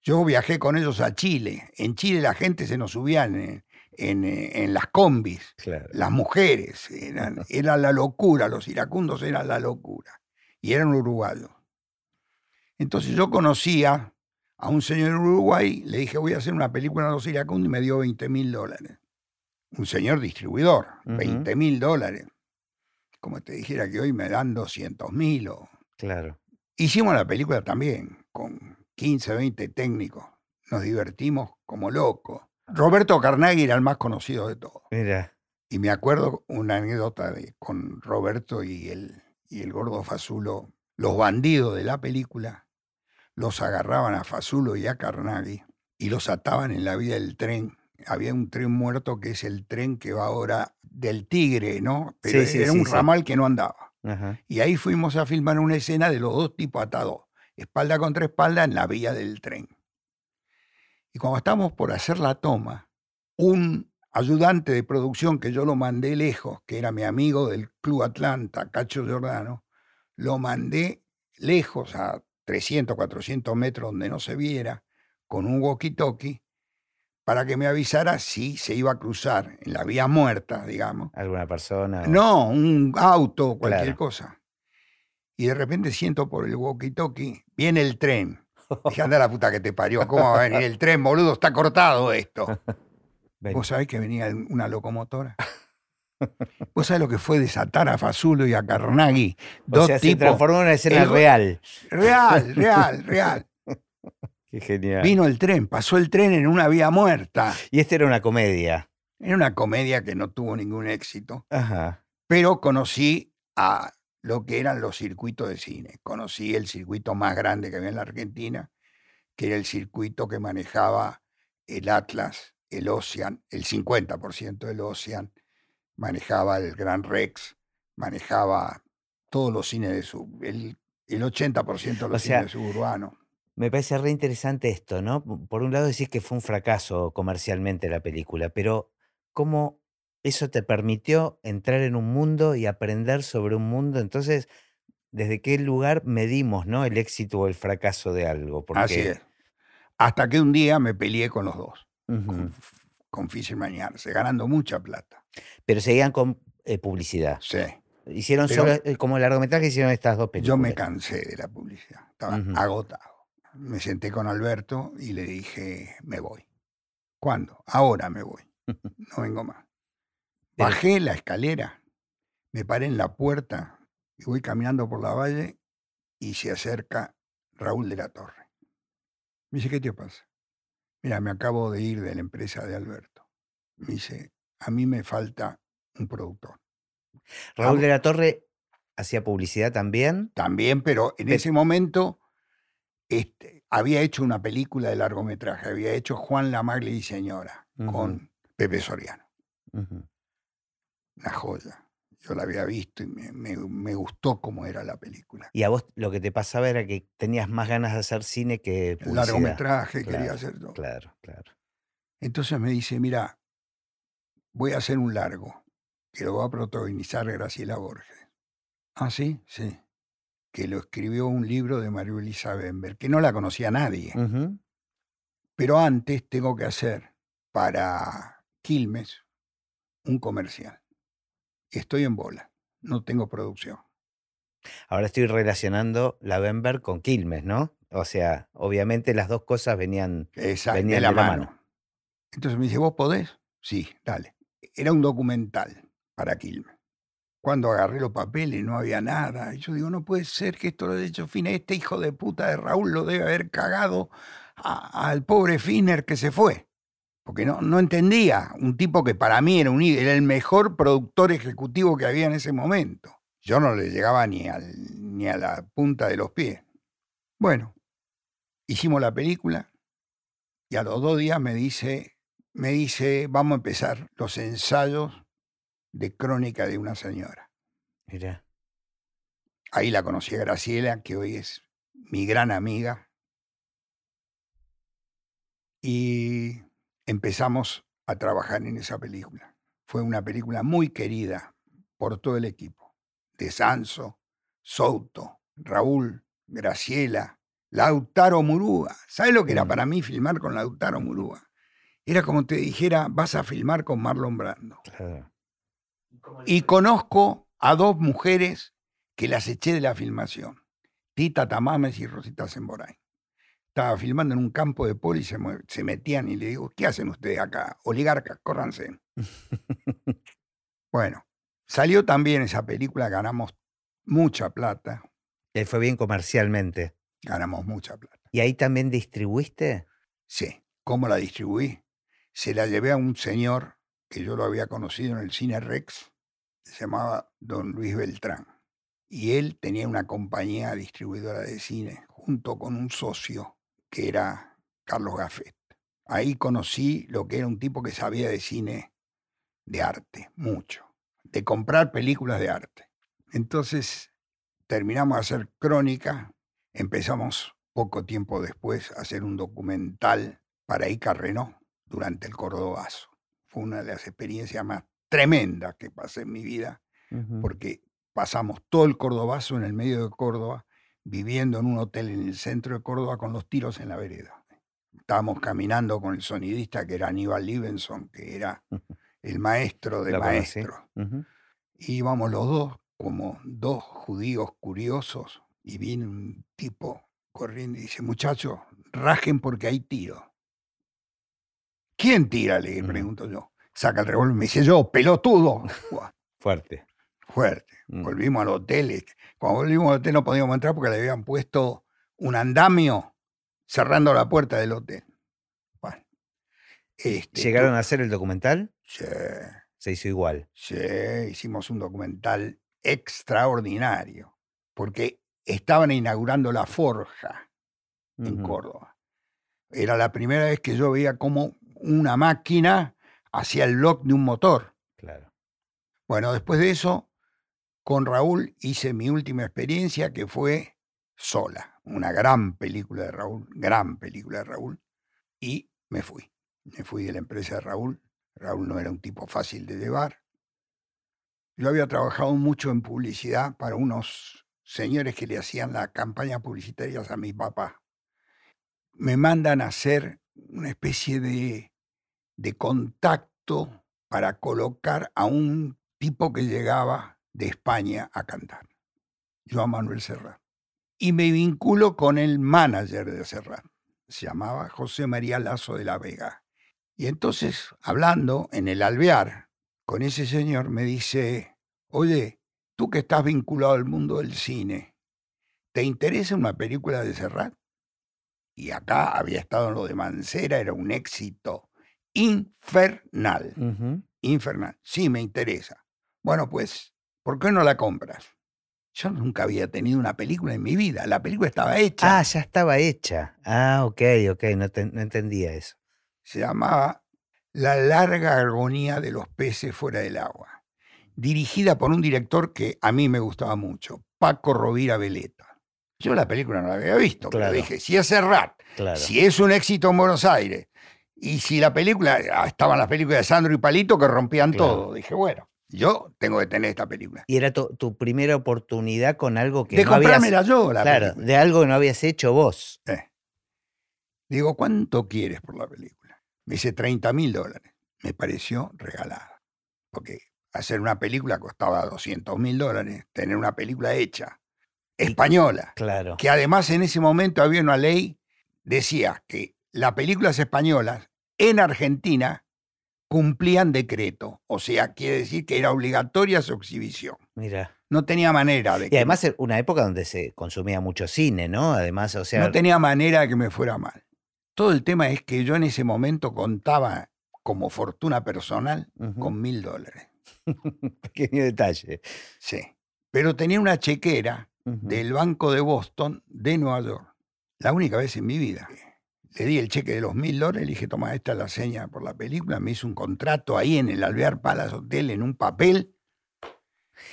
Yo viajé con ellos a Chile. En Chile la gente se nos subía en, en, eh, en las combis. Claro. las mujeres, eran, era la locura, los iracundos eran la locura, y eran uruguayos. Entonces yo conocía a un señor en Uruguay, le dije, voy a hacer una película de los iracundos, y me dio 20 mil dólares. Un señor distribuidor, Ujú. 20 mil dólares. Como te dijera que hoy me dan 200 mil. O... Claro. Hicimos la película también, con 15, 20 técnicos. Nos divertimos como locos. Roberto Carnaghi era el más conocido de todos. Mira. Y me acuerdo una anécdota de, con Roberto y el, y el gordo Fazulo. Los bandidos de la película los agarraban a Fazulo y a Carnaghi y los ataban en la vía del tren. Había un tren muerto que es el tren que va ahora del Tigre, ¿no? Pero Sí, era sí, un sí. ramal que no andaba. Ajá. Y ahí fuimos a filmar una escena de los dos tipos atados, espalda contra espalda en la vía del tren. Y cuando estamos por hacer la toma, un ayudante de producción que yo lo mandé lejos, que era mi amigo del Club Atlanta, Cacho Giordano, lo mandé lejos a 300, 400 metros donde no se viera, con un walkie-talkie, para que me avisara si se iba a cruzar en la vía muerta, digamos, ¿Alguna persona? o- no, un auto, cualquier Claro. cosa. Y de repente siento por el walkie-talkie, viene el tren. Dije, anda la puta que te parió, ¿cómo va a venir el tren, boludo? Está cortado esto. Ven. ¿Vos sabés que venía una locomotora? ¿Vos sabés lo que fue desatar a Fazulo y a Carnaghi? o Dos sea, se tipos. transformó en una escena el real. Real, real, real. Qué genial. Vino el tren, pasó el tren en una vía muerta. Y esta era una comedia. Era una comedia que no tuvo ningún éxito. Ajá. pero conocí a lo que eran los circuitos de cine. Conocí el circuito más grande que había en la Argentina, que era el circuito que manejaba el Atlas, el Ocean, el 50% del Ocean, manejaba el Gran Rex, manejaba todos los cines de su, el, el 80% de O los sea, cines suburbanos. Me parece re interesante esto, ¿no? Por un lado decís que fue un fracaso comercialmente la película, pero ¿cómo eso te permitió entrar en un mundo y aprender sobre un mundo? Entonces, ¿desde qué lugar medimos, ¿no? El éxito o el fracaso de algo? Así Porque, es. Hasta que un día me peleé con los dos, con, con Fisher Mañarse, ganando mucha plata. Pero seguían con eh, publicidad. Sí. Hicieron Pero- solo, eh, como largometraje, hicieron estas dos películas. Yo me cansé de la publicidad, estaba agotado. Me senté con Alberto y le dije, me voy. ¿Cuándo? Ahora me voy, no vengo más. Bajé la escalera, me paré en la puerta y voy caminando por la valle y se acerca Raúl de la Torre. Me dice, ¿qué te pasa? Mira, me acabo de ir de la empresa de Alberto. Me dice, a mí me falta un productor. Raúl de la Torre hacía publicidad también. También, pero en ese momento este, había hecho una película de largometraje, había hecho Juan la Magle y Señora con Pepe Soriano. Una joya. Yo la había visto y me, me- me gustó cómo era la película. Y a vos lo que te pasaba era que tenías más ganas de hacer cine que El publicidad. largometraje quería Claro, hacer todo. Claro, claro. Entonces me dice, mira, voy a hacer un largo que lo va a protagonizar Graciela Borges. Ah, sí, sí. Que lo escribió un libro de María Elisa Bember, que no la conocía nadie. Pero antes tengo que hacer para Quilmes un comercial. Estoy en bola, no tengo producción. Ahora estoy relacionando la Bember con Quilmes, ¿no? O sea, obviamente las dos cosas venían. Esa, Venían de la de la mano. mano. Entonces me dice, ¿vos podés? Sí, dale. Era un documental para Quilmes. Cuando agarré los papeles no había nada. Y yo digo, no puede ser que esto lo haya hecho Finer. Este hijo de puta de Raúl lo debe haber cagado al pobre Finer que se fue. Porque no, no entendía. Un tipo que para mí era, un, era el mejor productor ejecutivo que había en ese momento. Yo no le llegaba ni, al, ni a la punta de los pies. Bueno, hicimos la película y a los dos días me dice, me dice, vamos a empezar los ensayos de Crónica de una señora. Mira. Ahí la conocí a Graciela, que hoy es mi gran amiga. Y empezamos a trabajar en esa película. Fue una película muy querida por todo el equipo. De Sanso, Souto, Raúl, Graciela, Lautaro Murúa. ¿Sabes lo que era Mm. para mí filmar con Lautaro Murúa? Era como te dijera, vas a filmar con Marlon Brando. Claro. Y conozco a dos mujeres que las eché de la filmación. Tita Tamames y Rosita Semboray. Estaba filmando en un campo de poli y se, se metían y le digo, ¿qué hacen ustedes acá? Oligarcas, córranse. Bueno, salió también esa película, ganamos mucha plata, Le fue bien comercialmente. ganamos mucha plata. ¿Y ahí también distribuiste? Sí, ¿cómo la distribuí? Se la llevé a un señor que yo lo había conocido en el Cine Rex, se llamaba Don Luis Beltrán. Y él tenía una compañía distribuidora de cine junto con un socio que era Carlos Gaffet. Ahí conocí lo que era un tipo que sabía de cine de arte, mucho, de comprar películas de arte. Entonces terminamos de hacer crónica, empezamos poco tiempo después a hacer un documental para Ica Renault durante el Cordobazo. Fue una de las experiencias más tremendas que pasé en mi vida, porque pasamos todo el Cordobazo en el medio de Córdoba, viviendo en un hotel en el centro de Córdoba con los tiros en la vereda. Estábamos caminando con el sonidista que era Aníbal Libenson, que era el maestro de maestros. Ujú. Y íbamos los dos como dos judíos curiosos y viene un tipo corriendo y dice, muchachos, rajen porque hay tiro. ¿Quién tira? Le pregunto yo. Saca el revólver y me dice yo, pelotudo. Fuerte. Fuerte. Mm. Volvimos al hotel. Cuando volvimos al hotel no podíamos entrar porque le habían puesto un andamio cerrando la puerta del hotel. Bueno. este, ¿Llegaron a hacer el documental? Sí. Se hizo igual. Sí, hicimos un documental extraordinario, porque estaban inaugurando la forja en. Córdoba. Era la primera vez que yo veía cómo una máquina hacía el lock de un motor. Claro. Bueno, después de eso, con Raúl hice mi última experiencia que fue Sola, una gran película de Raúl, gran película de Raúl, y me fui. Me fui de la empresa de Raúl. Raúl no era un tipo fácil de llevar. Yo había trabajado mucho en publicidad para unos señores que le hacían las campañas publicitarias a mi papá. Me mandan a hacer una especie de, de contacto para colocar a un tipo que llegaba de España a cantar, Joan Manuel Serrat. Y me vinculo con el manager de Serrat, se llamaba José María Lazo de la Vega. Y entonces, hablando en el alvear con ese señor, me dice, oye, tú que estás vinculado al mundo del cine, ¿te interesa una película de Serrat? Y acá había estado en lo de Mancera, era un éxito infernal. Infernal. Sí, me interesa. Bueno, pues, ¿por qué no la compras? Yo nunca había tenido una película en mi vida. La película estaba hecha. Ah, ya estaba hecha. Ah, ok, ok, no, no entendía eso. Se llamaba La larga agonía de los peces fuera del agua. Dirigida por un director que a mí me gustaba mucho, Paco Rovira Veleta. Yo la película no la había visto, pero dije, si es Serrat, si es un éxito en Buenos Aires, y si la película, ah, estaban las películas de Sandro y Palito que rompían todo, dije, bueno, yo tengo que tener esta película. Y era tu, primera oportunidad con algo que de no comprármela yo, la Claro, de algo que no habías hecho vos. Eh. Digo, ¿cuánto quieres por la película? Me dice 30 mil dólares. Me pareció regalada. Porque hacer una película costaba 200 mil dólares, tener una película hecha, española. Claro. Que además en ese momento había una ley, decía que las películas españolas en Argentina cumplían decreto. O sea, quiere decir que era obligatoria su exhibición. Mira. No tenía manera de Y además era una época donde se consumía mucho cine, ¿no? Además, o sea. No tenía manera de que me fuera mal. Todo el tema es que yo en ese momento contaba como fortuna personal con mil dólares. Pequeño detalle. Sí. Pero tenía una chequera del Banco de Boston de Nueva York. La única vez en mi vida. Le di el cheque de los mil dólares, le dije, toma, esta es la seña por la película. Me hizo un contrato ahí en el Alvear Palace Hotel en un papel.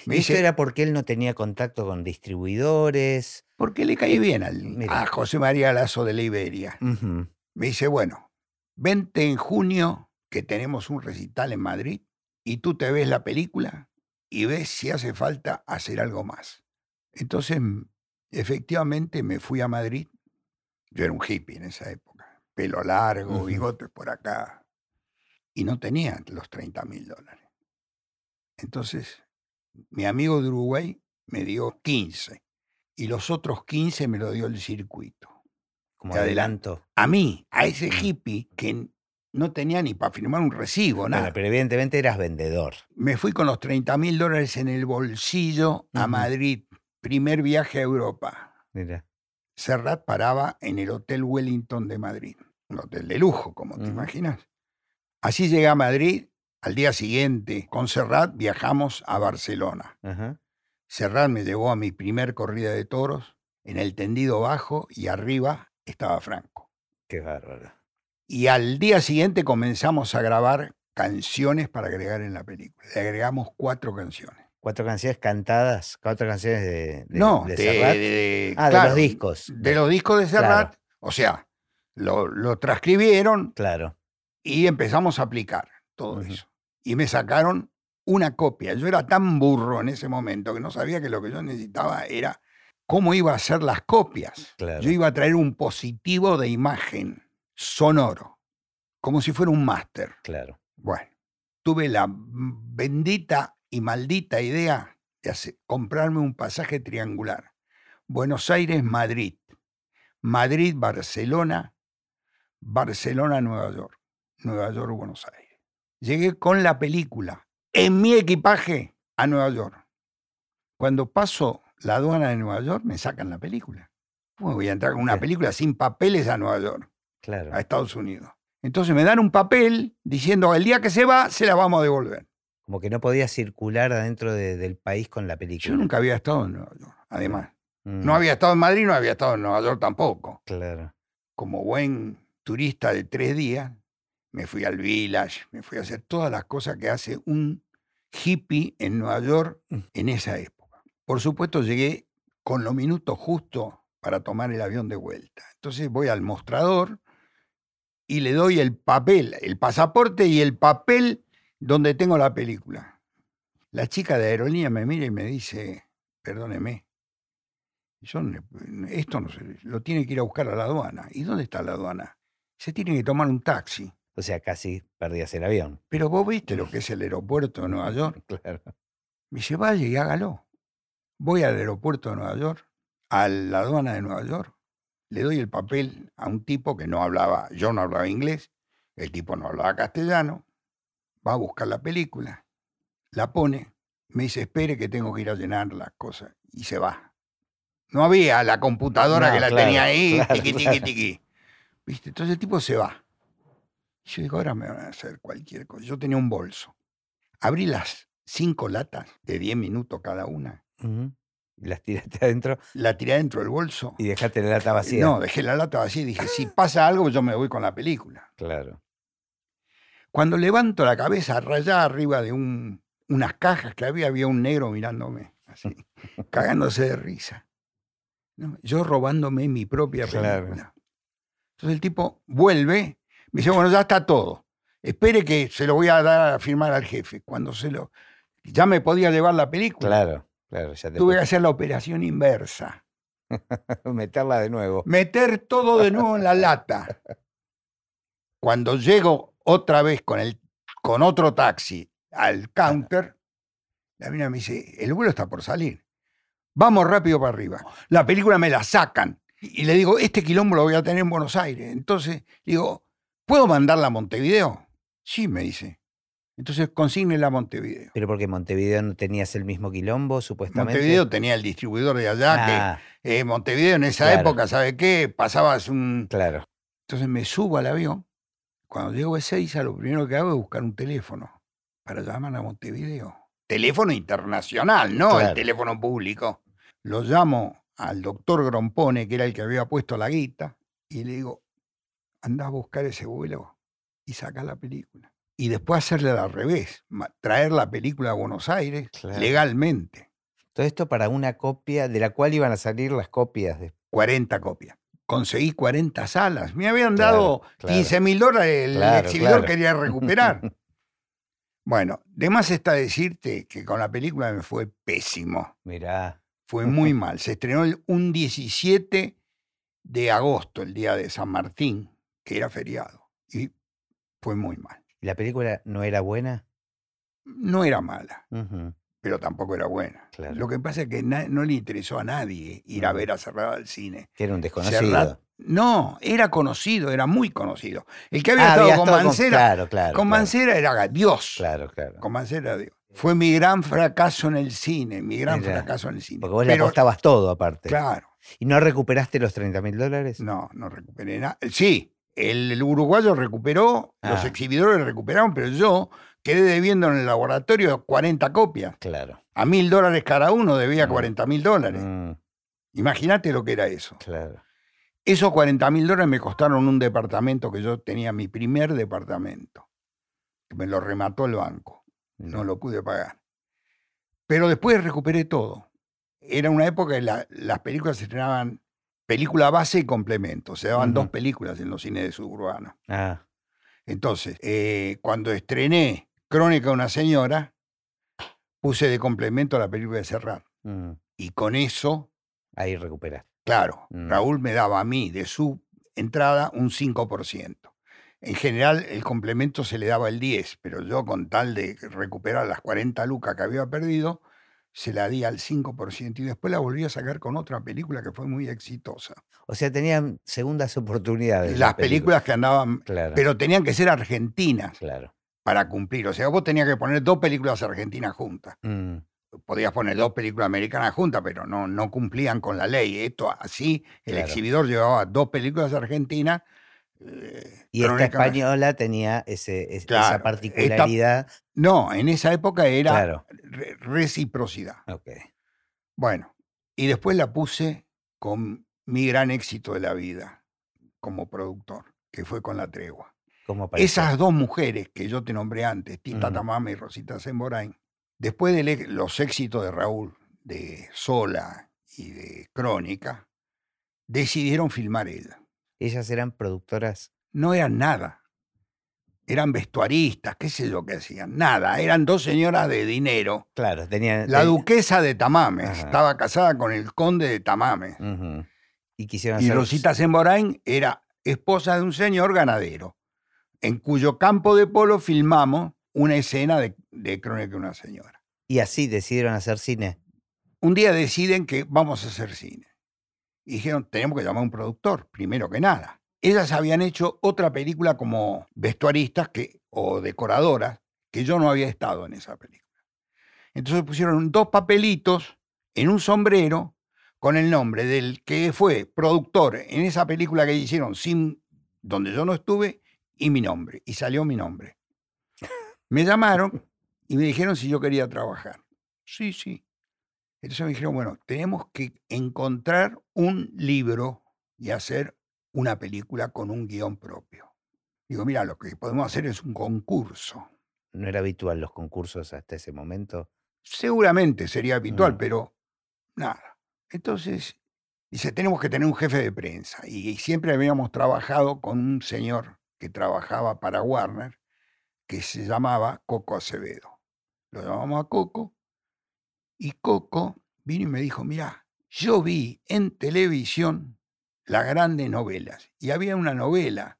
Me ¿Esto era porque él no tenía contacto con distribuidores? Porque le caí bien a José María Lazo de la Iberia. Me dice, bueno, vente en junio que tenemos un recital en Madrid y tú te ves la película y ves si hace falta hacer algo más. Entonces, efectivamente, me fui a Madrid. Yo era un hippie en esa época, pelo largo, bigotes por acá, y no tenía los 30 mil dólares. Entonces, mi amigo de Uruguay me dio 15 y los otros 15 me lo dio el circuito. Como adelanto. A mí, a ese hippie que no tenía ni para firmar un recibo, nada. pero evidentemente eras vendedor. Me fui con los 30 mil dólares en el bolsillo a Madrid. Primer viaje a Europa. Mira. Serrat paraba en el Hotel Wellington de Madrid. Un hotel de lujo, como te imaginas. Así llegué a Madrid. Al día siguiente, con Serrat, viajamos a Barcelona. Serrat me llevó a mi primer corrida de toros. En el tendido bajo y arriba estaba Franco. Qué bárbaro. Y al día siguiente comenzamos a grabar canciones para agregar en la película. Le agregamos cuatro canciones. ¿Cuatro canciones cantadas? ¿Cuatro canciones de, no, de, de ah, de los discos. De los discos de Serrat. O sea, lo, transcribieron. Claro. Y empezamos a aplicar todo eso. Y me sacaron una copia. Yo era tan burro en ese momento que no sabía que lo que yo necesitaba era cómo iba a hacer las copias. Yo iba a traer un positivo de imagen sonoro, como si fuera un máster. Claro. Bueno, tuve la bendita y maldita idea de comprarme un pasaje triangular. Buenos Aires-Madrid, Madrid-Barcelona, Barcelona-Nueva York, Nueva York-Buenos Aires. Llegué con la película en mi equipaje a Nueva York. Cuando paso la aduana de Nueva York, me sacan la película. ¿Cómo voy a entrar con una película sin papeles a Nueva York? claro. a Estados Unidos. Entonces me dan un papel diciendo el día que se va, se la vamos a devolver. Como que no podía circular adentro del país con la película. Yo nunca había estado en Nueva York, además. No mm. había estado en Madrid, no había estado en Nueva York tampoco. Claro. Como buen turista de tres días, me fui al Village, me fui a hacer todas las cosas que hace un hippie en Nueva York mm. en esa época. Por supuesto, llegué con los minutos justos para tomar el avión de vuelta. Entonces voy al mostrador, y le doy el papel, el pasaporte y el papel donde tengo la película. La chica de aerolínea me mira y me dice, perdóneme, esto no se, lo tiene que ir a buscar a la aduana. ¿Y dónde está la aduana? Se tiene que tomar un taxi. O sea, casi perdías el avión. Pero vos viste lo que es el aeropuerto de Nueva York. Claro. Me dice, vaya y hágalo. Voy al aeropuerto de Nueva York, a la aduana de Nueva York, le doy el papel a un tipo que no hablaba, yo no hablaba inglés, el tipo no hablaba castellano, va a buscar la película, la pone, me dice, espere que tengo que ir a llenar las cosas, y se va. No había la computadora No, que la claro, tenía ahí, claro, tiqui, tiqui, tiqui. ¿Viste? Entonces el tipo se va. Y yo digo, ahora me van a hacer cualquier cosa. Yo tenía un bolso. Abrí las cinco latas de 10 minutos cada una. Y Las tiraste adentro La tiré dentro del bolso. y dejaste la lata vacía. No, dejé la lata vacía y dije, si pasa algo, yo me voy con la película. Claro. Cuando levanto la cabeza, rayada arriba de un- unas cajas que había, había un negro mirándome, así, cagándose de risa. No, Yo robándome mi propia Claro. película. Entonces el tipo vuelve, me dice, bueno, ya está todo. Espere que se lo voy a dar a firmar al jefe. Cuando se lo... Ya me podía llevar la película. Claro, claro. Ya te Tuve que hacer la operación inversa. meterla de nuevo. meter todo de nuevo en la lata. Cuando llego otra vez con, el, con otro taxi al counter, la mina me dice, el vuelo está por salir. Vamos rápido para arriba. La película me la sacan. Y le digo, este quilombo lo voy a tener en Buenos Aires. Entonces, digo, ¿puedo mandarla a Montevideo? Sí, me dice. Entonces consígnela a Montevideo. Pero porque Montevideo no tenías el mismo quilombo, supuestamente. Montevideo tenía el distribuidor de allá, Ah, que eh, Montevideo en esa Claro. época, ¿sabe qué? Pasabas un, claro. Entonces me subo al avión. Cuando llego a Ezeiza, lo primero que hago es buscar un teléfono para llamar a Montevideo. Teléfono internacional, no el teléfono público. Lo llamo al doctor Grompone, que era el que había puesto la guita, y le digo, anda a buscar ese vuelo y saca la película. Y después hacerle al revés, traer la película a Buenos Aires Claro. legalmente. Todo esto para una copia de la cual iban a salir las copias de 40 copias. Conseguí 40 salas. Me habían dado claro. 15 mil dólares. El Claro, exhibidor quería recuperar. bueno, de más está decirte que con la película me fue pésimo. Mirá. Fue muy mal. Se estrenó el- un 17 de agosto, el día de San Martín, que era feriado. Y fue muy mal. ¿Y la película no era buena? No era mala, pero tampoco era buena. Claro. Lo que pasa es que no le interesó a nadie ir a ver a Cerrada al cine. Que era un Serrat- desconocido. No, era conocido, era muy conocido. El que había Ah, estado había con Mancera, Claro, claro. con Mancera era Dios. Claro, claro. Con Mancera era Dios. Fue mi gran fracaso en el cine, mi gran fracaso en el cine. Porque vos le apostabas todo aparte. claro, ¿Y no recuperaste los 30 mil dólares? no, no recuperé nada. Sí, el uruguayo recuperó, los Ah. exhibidores recuperaron, pero yo quedé debiendo en el laboratorio 40 copias. Claro. A mil dólares cada uno debía Mm. 40 mil dólares. Mm, Imagínate lo que era eso. claro. Esos 40 mil dólares me costaron un departamento que yo tenía, mi primer departamento. que Me lo remató el banco, no lo pude pagar. Pero después recuperé todo. Era una época que la- las películas se estrenaban película base y complemento. Se daban dos Ujú. películas en los cines de suburbano. Ah, Entonces, eh, cuando estrené Crónica de una señora, puse de complemento la película de Serrat. mm, Y con eso ahí recuperaste. Claro, Mm. Raúl me daba a mí de su entrada un 5%. En general el complemento se le daba el 10, pero yo con tal de recuperar las 40 lucas que había perdido, se la di al 5% y después la volví a sacar con otra película que fue muy exitosa. O sea, tenían segundas oportunidades. Las películas que andaban, Claro. pero tenían que ser argentinas claro. Para cumplir. O sea, vos tenías que poner dos películas argentinas juntas. Mm, Podías poner dos películas americanas juntas, pero no, no cumplían con la ley. Esto así, el Claro. exhibidor llevaba dos películas argentinas. eh, Y esta española tenía ese, es- Claro, esa esta- particularidad. No, en esa época era Claro. re- reciprocidad. Ok. Bueno, y después la puse con mi gran éxito de la vida como productor, que fue con La Tregua. Esas dos mujeres que yo te nombré antes, Tita Ujú. Tamama y Rosita Semborain, después de los éxitos de Raúl, de Sola y de Crónica, decidieron filmar ella. Ellas eran productoras. No eran nada. Eran vestuaristas, qué sé yo qué hacían. Nada. Eran dos señoras de dinero. Claro, tenían. La ten- duquesa de Tamames Ajá. estaba casada con el conde de Tamames. Ujú. Y quisieron Y hacer. Rosita Semborain era esposa de un señor ganadero. En cuyo campo de polo filmamos una escena de, de Crónica de una señora. Y así decidieron hacer cine. Un día deciden que vamos a hacer cine. Y dijeron, tenemos que llamar a un productor, primero que nada. Ellas habían hecho otra película como vestuaristas que, o decoradoras, que yo no había estado en esa película. Entonces pusieron dos papelitos en un sombrero con el nombre del que fue productor en esa película que hicieron sin donde yo no estuve y mi nombre y salió mi nombre. Me llamaron y me dijeron si yo quería trabajar. Sí, sí. Entonces me dijeron, bueno, tenemos que encontrar un libro y hacer una película con un guion propio. Digo, mira, lo que podemos hacer es un concurso. ¿No era habitual los concursos hasta ese momento? Seguramente sería habitual, Mm. pero nada. Entonces, dice, tenemos que tener un jefe de prensa. Y, siempre habíamos trabajado con un señor que trabajaba para Warner, que se llamaba Coco Acevedo. Lo llamamos a Coco, y Coco vino y me dijo, mira, yo vi en televisión las grandes novelas. Y había una novela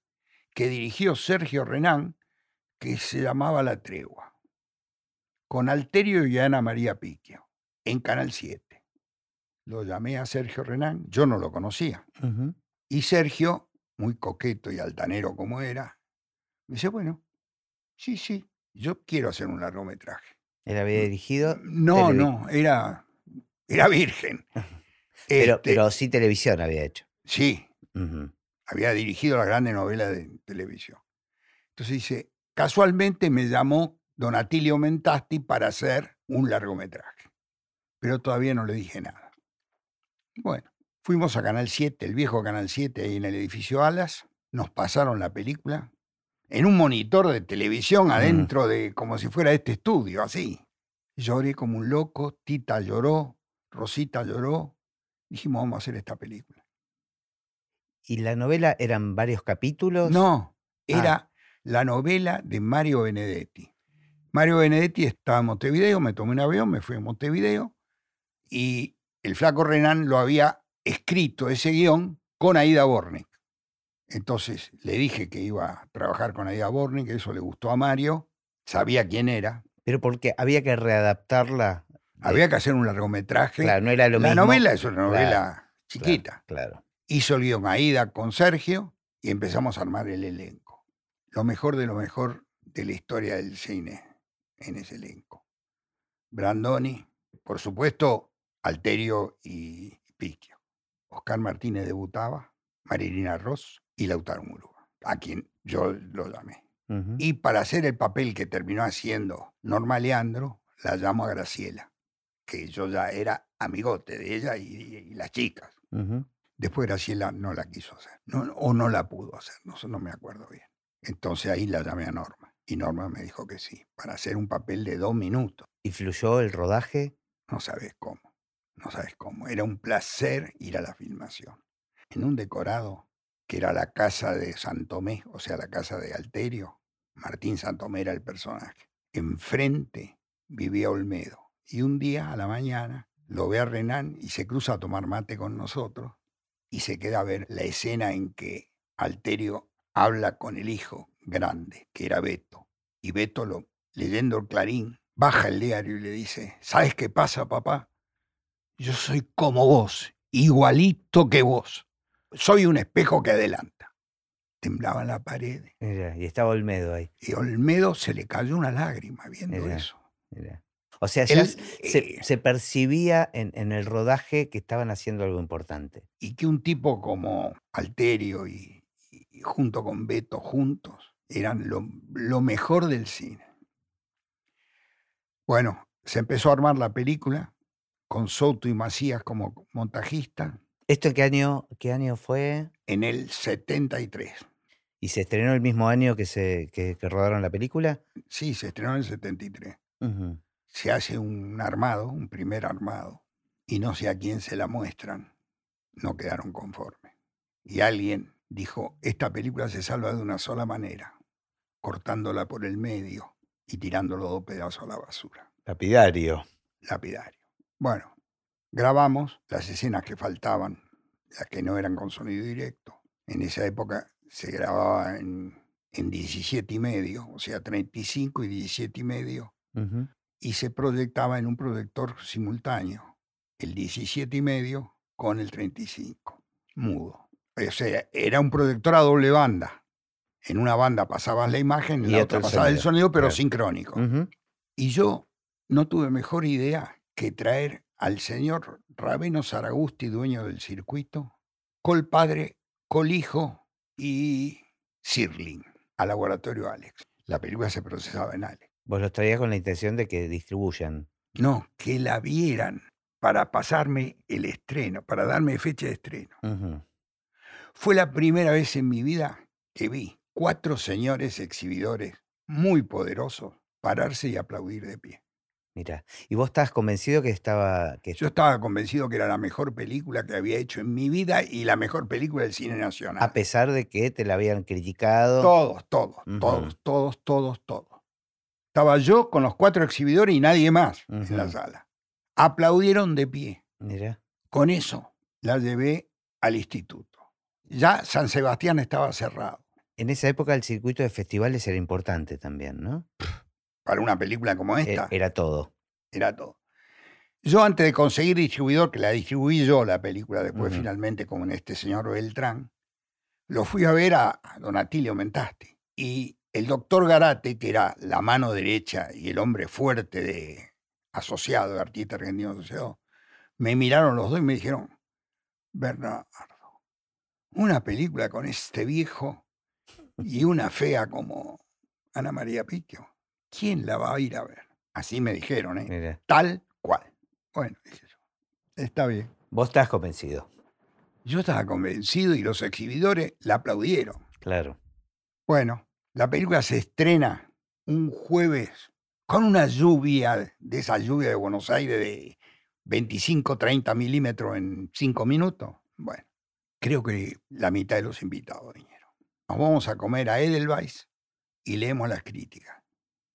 que dirigió Sergio Renán que se llamaba La Tregua, con Alterio y Ana María Piquio, en Canal 7. Lo llamé a Sergio Renán, yo no lo conocía. Y Sergio, muy coqueto y altanero como era, me dice, bueno, sí, sí, yo quiero hacer un largometraje. Él había dirigido, No, no, era, era virgen. pero, Este, pero sí televisión había hecho. Sí, había dirigido las grandes novelas de televisión. Entonces dice, casualmente me llamó Don Atilio Mentasti para hacer un largometraje, pero todavía no le dije nada. Bueno, fuimos a Canal 7, el viejo Canal 7, ahí en el edificio Alas, nos pasaron la película en un monitor de televisión adentro de, como si fuera este estudio, así. Lloré como un loco, Tita lloró, Rosita lloró, dijimos, vamos a hacer esta película. ¿Y la novela eran varios capítulos? No, Ah. era la novela de Mario Benedetti. Mario Benedetti estaba en Montevideo, me tomé un avión, me fui a Montevideo y el flaco Renan lo había escrito ese guion con Aida Bornik. Entonces le dije que iba a trabajar con Aida Bornik, eso le gustó a Mario, sabía quién era. Pero porque había que readaptarla. de- Había que hacer un largometraje. Claro, no era lo la mismo. novela es una novela Claro, chiquita. Claro. hizo el guion Aida con Sergio y empezamos a armar el elenco. Lo mejor de lo mejor de la historia del cine en ese elenco. Brandoni, por supuesto, Alterio y Piquio. Oscar Martínez debutaba, Marilina Ross y Lautaro Murúa, a quien yo lo llamé. Y para hacer el papel que terminó haciendo Norma Leandro, la llamo a Graciela, que yo ya era amigote de ella y, y las chicas. Después Graciela no la quiso hacer, no- o no la pudo hacer, no, no me acuerdo bien. Entonces ahí la llamé a Norma y Norma me dijo que sí, para hacer un papel de dos minutos. ¿Y fluyó el rodaje? No sabes cómo, no sabes cómo. Era un placer ir a la filmación. En un decorado que era la casa de Santomé, o sea, la casa de Alterio, Martín Santomé era el personaje. Enfrente vivía Olmedo. Y un día a la mañana lo ve a Renan y se cruza a tomar mate con nosotros y se queda a ver la escena en que Alterio habla con el hijo grande, que era Beto. Y Beto, leyendo el clarín, baja el diario y le dice, ¿sabes qué pasa, papá? Yo soy como vos, igualito que vos. Soy un espejo que adelanta. Temblaba la pared Mira, y estaba Olmedo ahí. y Olmedo se le cayó una lágrima viendo Mira. eso. mira. O sea, ya Él, se, eh, se percibía en, en el rodaje que estaban haciendo algo importante. y que un tipo como Alterio y, y junto con Beto juntos eran lo, lo mejor del cine. Bueno, se empezó a armar la película con Soto y Macías como montajista ¿Esto qué año, qué año fue? en el 73. ¿Y se estrenó el mismo año que, se, que, que rodaron la película? Sí, se estrenó en el 73. Ujú. Se hace un armado, un primer armado, y no sé a quién se la muestran. No quedaron conformes. Y alguien dijo, esta película se salva de una sola manera, cortándola por el medio y tirando los dos pedazos a la basura. Lapidario. Lapidario. Bueno, grabamos las escenas que faltaban, las que no eran con sonido directo. En esa época se grababa en en 17 y medio, o sea, 35 y 17 y medio, Ujú. y se proyectaba en un proyector simultáneo, el 17 y medio con el 35, mudo. O sea, era un proyector a doble banda. En una banda pasabas la imagen, en Y la otra el pasaba el sonido, pero claro. sincrónico. Ujú. Y yo no tuve mejor idea que traer al señor Raveno Saragusti, dueño del circuito, col padre, col hijo y Sirling, al laboratorio Alex. La película se procesaba en Alex. Vos los traías con la intención de que distribuyan. No, que la vieran para pasarme el estreno, para darme fecha de estreno. Fue la primera vez en mi vida que vi cuatro señores exhibidores muy poderosos pararse y aplaudir de pie. Mira, y vos estabas convencido que estaba que Yo estaba convencido que era la mejor película que había hecho en mi vida y la mejor película del cine nacional. a pesar de que te la habían criticado. Todos, todos, todos, todos, todos, todos. Estaba yo con los cuatro exhibidores y nadie más en la sala. Aplaudieron de pie. Mira, Con eso la llevé al instituto. Ya San Sebastián estaba cerrado. en esa época el circuito de festivales era importante también, ¿no? Para una película como E- esta, Era todo. era todo. Yo antes de conseguir distribuidor, que la distribuí yo la película después Ujú. finalmente con este señor Beltrán, lo fui a ver a, a don Atilio Mentasti. Y el doctor Garate, que era la mano derecha y el hombre fuerte de asociado, de artista argentino asociado, me miraron los dos y me dijeron, Bernardo, una película con este viejo y una fea como Ana María Picchio, ¿quién la va a ir a ver? Así me dijeron, ¿eh? Mira, tal cual. Bueno, dije yo, está bien. vos estás convencido, Yo estaba convencido y los exhibidores la aplaudieron. claro. Bueno, la película se estrena un jueves con una lluvia, de esa lluvia de Buenos Aires de 25, 30 milímetros en 5 minutos. Bueno, creo que la mitad de los invitados vinieron. Nos vamos a comer a Edelweiss y leemos las críticas.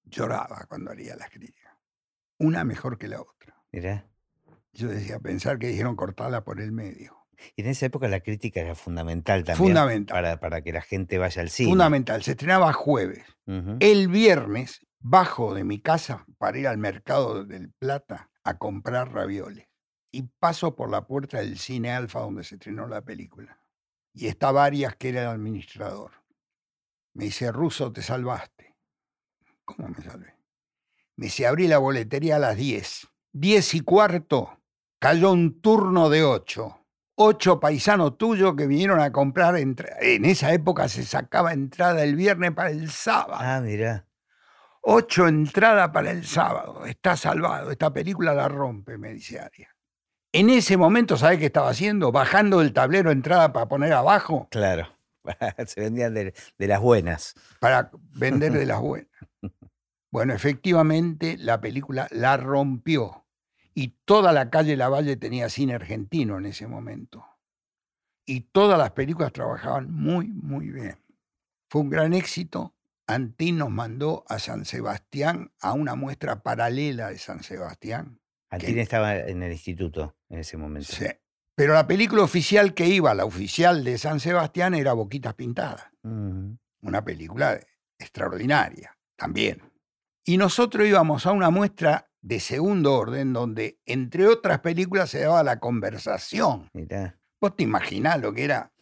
Lloraba cuando leía las críticas. Una mejor que la otra. Mira. Yo decía, pensar que dijeron cortarla por el medio. Y en esa época la crítica era fundamental también. Fundamental. Para, para que la gente vaya al cine. Fundamental. Se estrenaba jueves. El viernes bajo de mi casa para ir al mercado del Plata a comprar ravioles. Y paso por la puerta del cine Alfa donde se estrenó la película. Y está Varias, que era el administrador. Me dice, Ruso, te salvaste. ¿Cómo me salvé? Me dice, abrí la boletería a las 10. 10 y cuarto, cayó un turno de 8. Ocho paisanos tuyos que vinieron a comprar. En esa época se sacaba entrada el viernes para el sábado. Ah, mira. Ocho entradas para el sábado. Está salvado. Esta película la rompe, me dice Aria. En ese momento, ¿sabes qué estaba haciendo? Bajando el tablero entrada para poner abajo Claro. Se vendían de, de las buenas. para vender de las buenas. Bueno, efectivamente, la película la rompió. Y toda la calle Lavalle tenía cine argentino en ese momento. Y todas las películas trabajaban muy, muy bien. Fue un gran éxito. Antín nos mandó a San Sebastián a una muestra paralela de San Sebastián. Antín estaba en el instituto en ese momento. Sí. Pero la película oficial que iba, la oficial de San Sebastián, era Boquitas Pintadas. Una película extraordinaria también. Y nosotros íbamos a una muestra de segundo orden donde, entre otras películas, se daba la conversación. Mirá. Vos te imaginás lo que era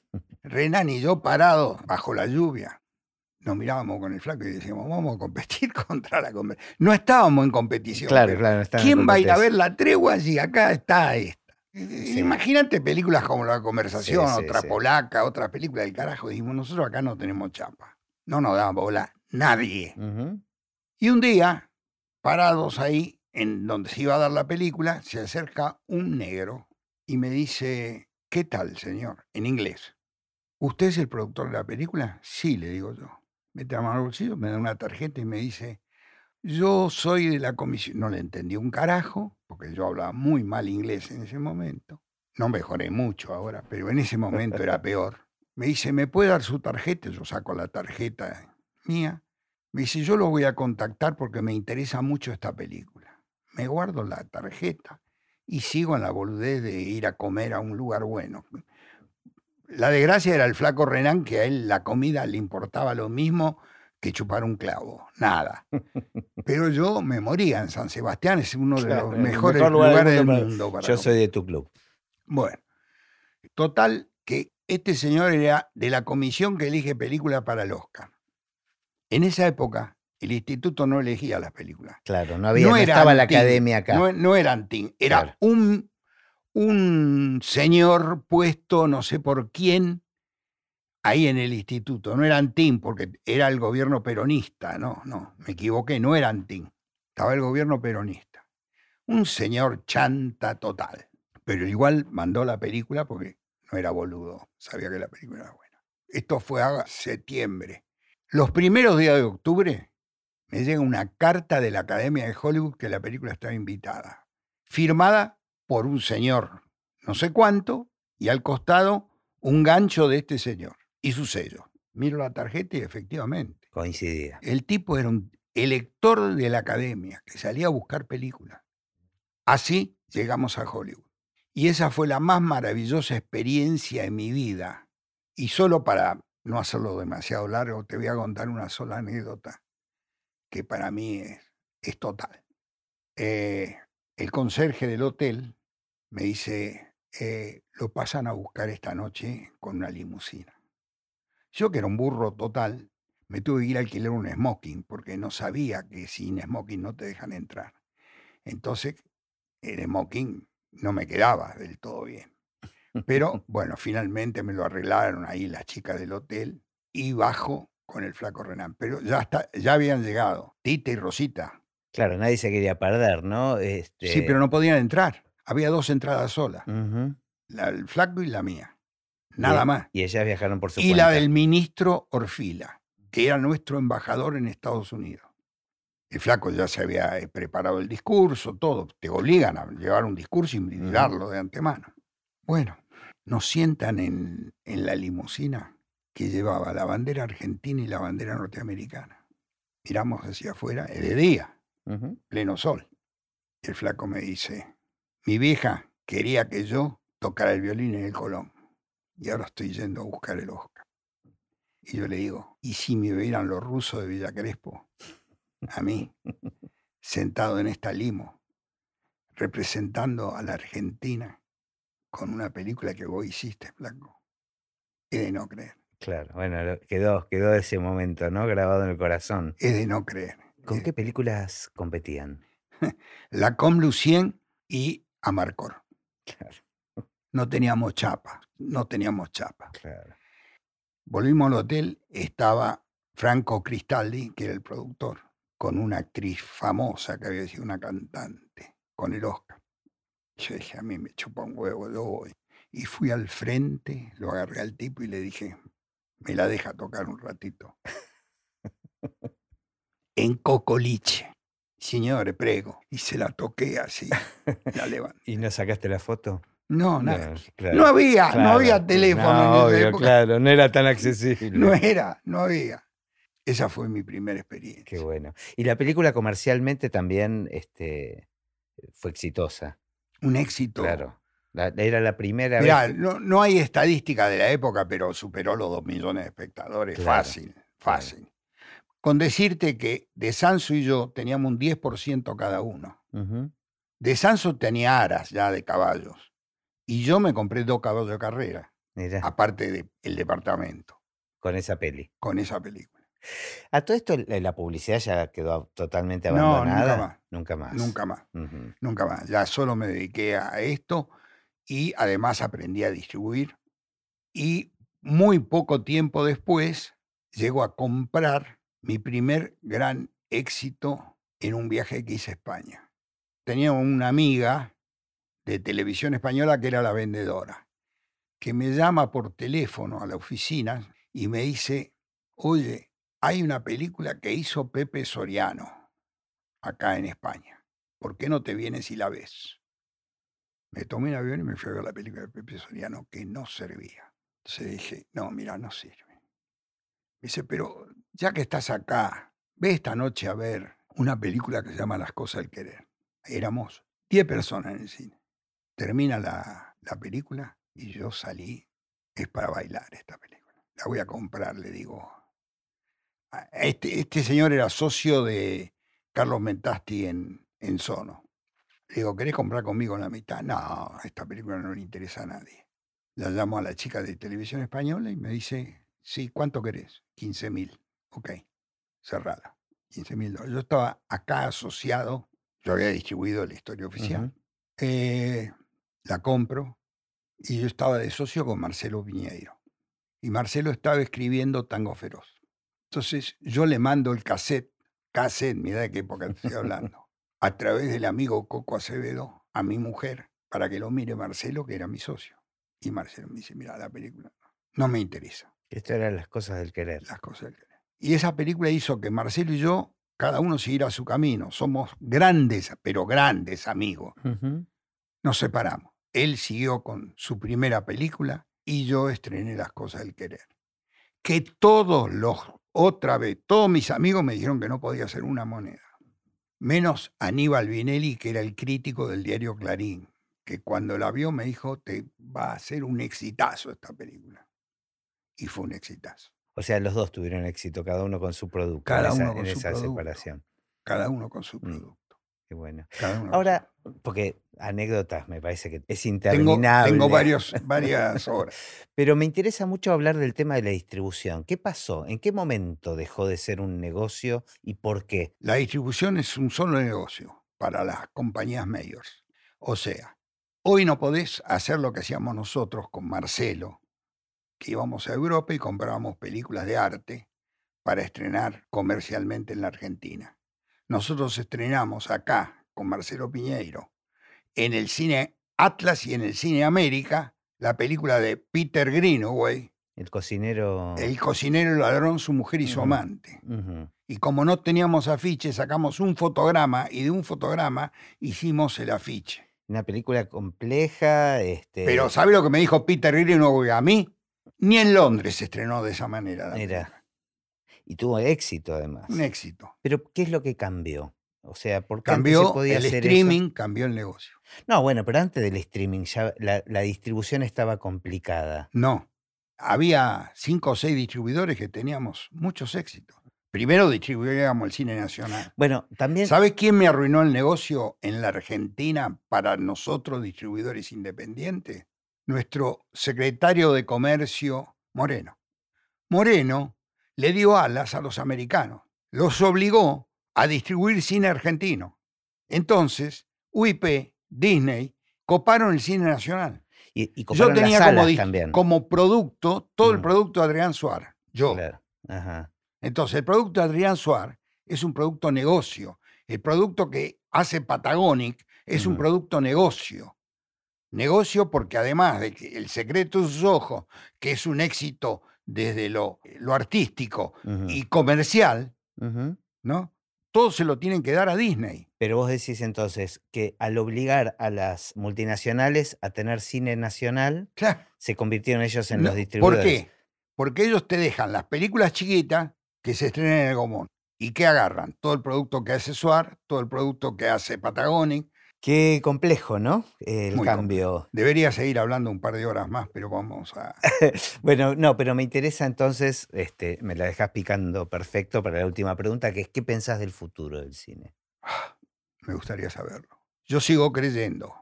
Renan y yo parados bajo la lluvia. Nos mirábamos con el flaco y decíamos, vamos a competir contra la conversación. No estábamos en competición. Claro, claro. no estaba en ¿Quién va a ir a ver la tregua si acá está Imagínate películas como La Conversación, Sí, sí, otra polaca, otra película del carajo. Dijimos, nosotros acá no tenemos chapa. No nos da bola nadie. Y un día, parados ahí, en donde se iba a dar la película, se acerca un negro y me dice, ¿qué tal, señor? En inglés. ¿Usted es el productor de la película? Sí, le digo yo. Mete la mano al bolsillo, me da una tarjeta y me dice, yo soy de la comisión. No le entendí un carajo, porque yo hablaba muy mal inglés en ese momento. No mejoré mucho ahora, pero en ese momento era peor. Me dice, ¿me puede dar su tarjeta? Yo saco la tarjeta mía. Me dice, yo lo voy a contactar porque me interesa mucho esta película. Me guardo la tarjeta y sigo en la boludez de ir a comer a un lugar bueno. La desgracia era el flaco Renan, que a él la comida le importaba lo mismo que chupar un clavo, nada. Pero yo me moría en San Sebastián, es uno de Claro, los mejores mejor lugar lugares del del mundo para Yo comer. soy de tu club. Bueno, total que este señor era de la comisión que elige películas para el Oscar. En esa época, el instituto no elegía las películas. Claro, no había, no estaba la academia acá. No, no era Antin, era Claro. un, un señor puesto, no sé por quién, ahí en el instituto. No era Antin, porque era el gobierno peronista. No, no, me equivoqué, no era Antin. Estaba el gobierno peronista. Un señor chanta total. Pero igual mandó la película porque no era boludo, sabía que la película era buena. Esto fue a septiembre. Los primeros días de octubre me llega una carta de la Academia de Hollywood que la película estaba invitada, firmada por un señor, no sé cuánto, y al costado un gancho de este señor y su sello. Miro la tarjeta y efectivamente, Coincidía. el tipo era un elector de la Academia que salía a buscar películas. Así llegamos a Hollywood. Y esa fue la más maravillosa experiencia en mi vida. Y solo para no hacerlo demasiado largo, te voy a contar una sola anécdota que para mí es, es total. Eh, el conserje del hotel me dice, eh, lo pasan a buscar esta noche con una limusina. Yo que era un burro total, me tuve que ir a alquilar un smoking porque no sabía que sin smoking no te dejan entrar. Entonces, el smoking no me quedaba del todo bien. Pero bueno, finalmente me lo arreglaron ahí las chicas del hotel y bajo con el flaco Renan. Pero ya, está, ya habían llegado Tita y Rosita. Claro, nadie se quería perder, ¿no? Este... Sí, pero no podían entrar. Había dos entradas solas, la del flaco y la mía. Y- Nada más. Y ellas viajaron por su Y la del ministro Orfila, que era nuestro embajador en Estados Unidos. El flaco ya se había eh, preparado el discurso, todo. Te obligan a llevar un discurso y darlo de antemano. Bueno, nos sientan en, en la limusina que llevaba la bandera argentina y la bandera norteamericana. Miramos hacia afuera, es de día, pleno sol. Y el flaco me dice, mi vieja quería que yo tocara el violín en el Colón. Y ahora estoy yendo a buscar el Oscar. Y yo le digo, ¿y si me vieran los rusos de Villa Crespo? A mí, sentado en esta limo, representando a la Argentina con una película que vos hiciste, flaco. Es de no creer, Claro, bueno, quedó, quedó ese momento, ¿no? Grabado en el corazón. es de no creer. ¿Con Eh, qué películas competían? La Com Lucien y Amarcor. Claro, No teníamos chapa, no teníamos chapa. claro. Volvimos al hotel, estaba Franco Cristaldi, que era el productor, con una actriz famosa que había sido una cantante, con el Oscar. Yo dije, a mí me chupa un huevo, yo voy. Y fui al frente, lo agarré al tipo y le dije, me la deja tocar un ratito. en Cocoliche. Señores, prego. Y se la toqué así, la levanté. ¿Y no sacaste la foto? No, nada. claro, No había, no había teléfono No, en esa obvio, época. claro, no era tan accesible. No era, no había. Esa fue mi primera experiencia. Qué bueno. Y la película comercialmente también este, fue exitosa. Un éxito. Claro. La- era la primera Mirá, vez. no, no hay estadística de la época, pero superó los dos millones de espectadores. Claro, fácil, fácil. Con decirte que de Sanso y yo teníamos un 10% cada uno. De Sanso tenía aras ya de caballos. Y yo me compré dos caballos de carrera, Mirá, aparte del departamento, con esa peli. con esa película. A todo esto, la publicidad ya quedó totalmente No, nunca abandonada. más. Nunca más. Nunca más. Nunca más. Ya solo me dediqué a esto y además aprendí a distribuir. Y muy poco tiempo después llego a comprar mi primer gran éxito en un viaje que hice a España. Tenía una amiga de televisión española que era la vendedora, que me llama por teléfono a la oficina y me dice, oye, hay una película que hizo Pepe Soriano acá en España. ¿por qué no te vienes y la ves? Me tomé un avión y me fui a ver la película de Pepe Soriano que no servía. Entonces dije, no, mira, no sirve. Me dice, pero ya que estás acá, ve esta noche a ver una película que se llama Las cosas del querer. Éramos 10 personas en el cine. Termina la, la película y yo salí es para bailar esta película. La voy a comprar, le digo. Ah, Este, este señor era socio de Carlos Mentasti en, en Sono. Le digo, ¿querés comprar conmigo la mitad? No, esta película no le interesa a nadie. La llamo a la chica de televisión española y me dice, sí, ¿cuánto querés? 15 mil. Ok, cerrada. 15 mil dólares. Yo estaba acá asociado, yo había distribuido la historia oficial. Eh, la compro y yo estaba de socio con Marcelo Piñeiro. Y Marcelo estaba escribiendo Tango Feroz. Entonces yo le mando el cassette, cassette, mira de qué época estoy hablando, a través del amigo Coco Acevedo a mi mujer para que lo mire Marcelo, que era mi socio. Y Marcelo me dice, mira, la película no me interesa, Esto eran las cosas del querer. las cosas del querer". Y esa película hizo que Marcelo y yo, cada uno siguiera su camino. Somos grandes, pero grandes amigos. Ujú. Nos separamos. Él siguió con su primera película y yo estrené Las cosas del querer. Que todos los, otra vez, todos mis amigos me dijeron que no podía hacer una moneda. Menos Aníbal Vinelli, que era el crítico del diario Clarín, que cuando la vio me dijo, te va a ser un exitazo esta película. Y fue un exitazo. O sea, los dos tuvieron éxito, cada uno con su producto Cada en esa, uno con en su esa producto. separación. Cada uno con su Mm. producto. Qué bueno. Ahora, porque anécdotas me parece que es tengo, interminable. tengo varios, varias horas. Pero me interesa mucho hablar del tema de la distribución. ¿Qué pasó? ¿En qué momento dejó de ser un negocio y por qué? La distribución es un solo negocio para las compañías mayors. O sea, hoy no podés hacer lo que hacíamos nosotros con Marcelo, que íbamos a Europa y comprábamos películas de arte para estrenar comercialmente en la Argentina. Nosotros estrenamos acá con Marcelo Piñeiro en el cine Atlas y en el cine América la película de Peter Greenaway, El cocinero. El cocinero, el ladrón, su mujer y su amante. Y como no teníamos afiche, sacamos un fotograma y de un fotograma hicimos el afiche. Una película compleja. Este, Pero ¿sabe lo que me dijo Peter Greenaway a mí? Ni en Londres se estrenó de esa manera. película. Y tuvo éxito además. Un éxito. Pero ¿qué es lo que cambió? O sea, ¿por qué antes se Cambió podía el hacer eso? streaming, cambió el negocio. No, bueno, pero antes del streaming ya la, la distribución estaba complicada. No. Había cinco o seis distribuidores que teníamos muchos éxitos. Primero distribuíamos el cine nacional. Bueno, también. ¿Sabes quién me arruinó el negocio en la Argentina para nosotros, distribuidores independientes? Nuestro secretario de Comercio, Moreno. Moreno le dio alas a los americanos, los obligó a distribuir cine argentino. Entonces, UIP, Disney, coparon el cine nacional. Y, y Yo tenía las como, salas dis- también. como producto todo el Mm. producto de Adrián Suárez. Yo. Claro. Ajá. Entonces, el producto de Adrián Suárez es un producto negocio. El producto que hace Patagonic es un producto negocio. Negocio porque además de que El secreto de sus ojos, que es un éxito desde lo, lo artístico y comercial. ¿no? Todo se lo tienen que dar a Disney. Pero vos decís entonces que al obligar a las multinacionales a tener cine nacional, Claro, se convirtieron ellos en no, los distribuidores. ¿Por qué? Porque ellos te dejan las películas chiquitas que se estrenen en el Gomón. ¿Y qué agarran? Todo el producto que hace Suar, todo el producto que hace Patagonic. Qué complejo, ¿no? El Muy cambio. Debería seguir hablando un par de horas más, pero vamos a... Bueno, no, pero me interesa entonces, este, me la dejas picando perfecto para la última pregunta, que es ¿qué pensás del futuro del cine? Me gustaría saberlo. Yo sigo creyendo.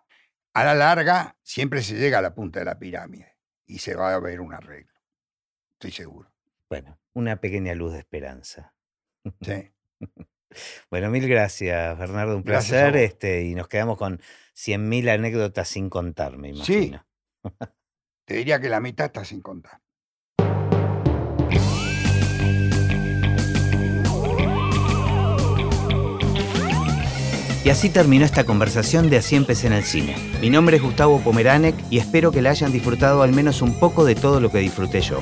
A la larga, siempre se llega a la punta de la pirámide y se va a ver un arreglo. Estoy seguro. Bueno, una pequeña luz de esperanza. Sí. Bueno, mil gracias, Bernardo, un placer. Este, y nos quedamos con 100.000 anécdotas sin contar, me Sí. imagino. Te diría que la mitad está sin contar. Y así terminó esta conversación de Así empecé en el cine. Mi nombre es Gustavo Pomeranek y espero que la hayan disfrutado al menos un poco de todo lo que disfruté yo.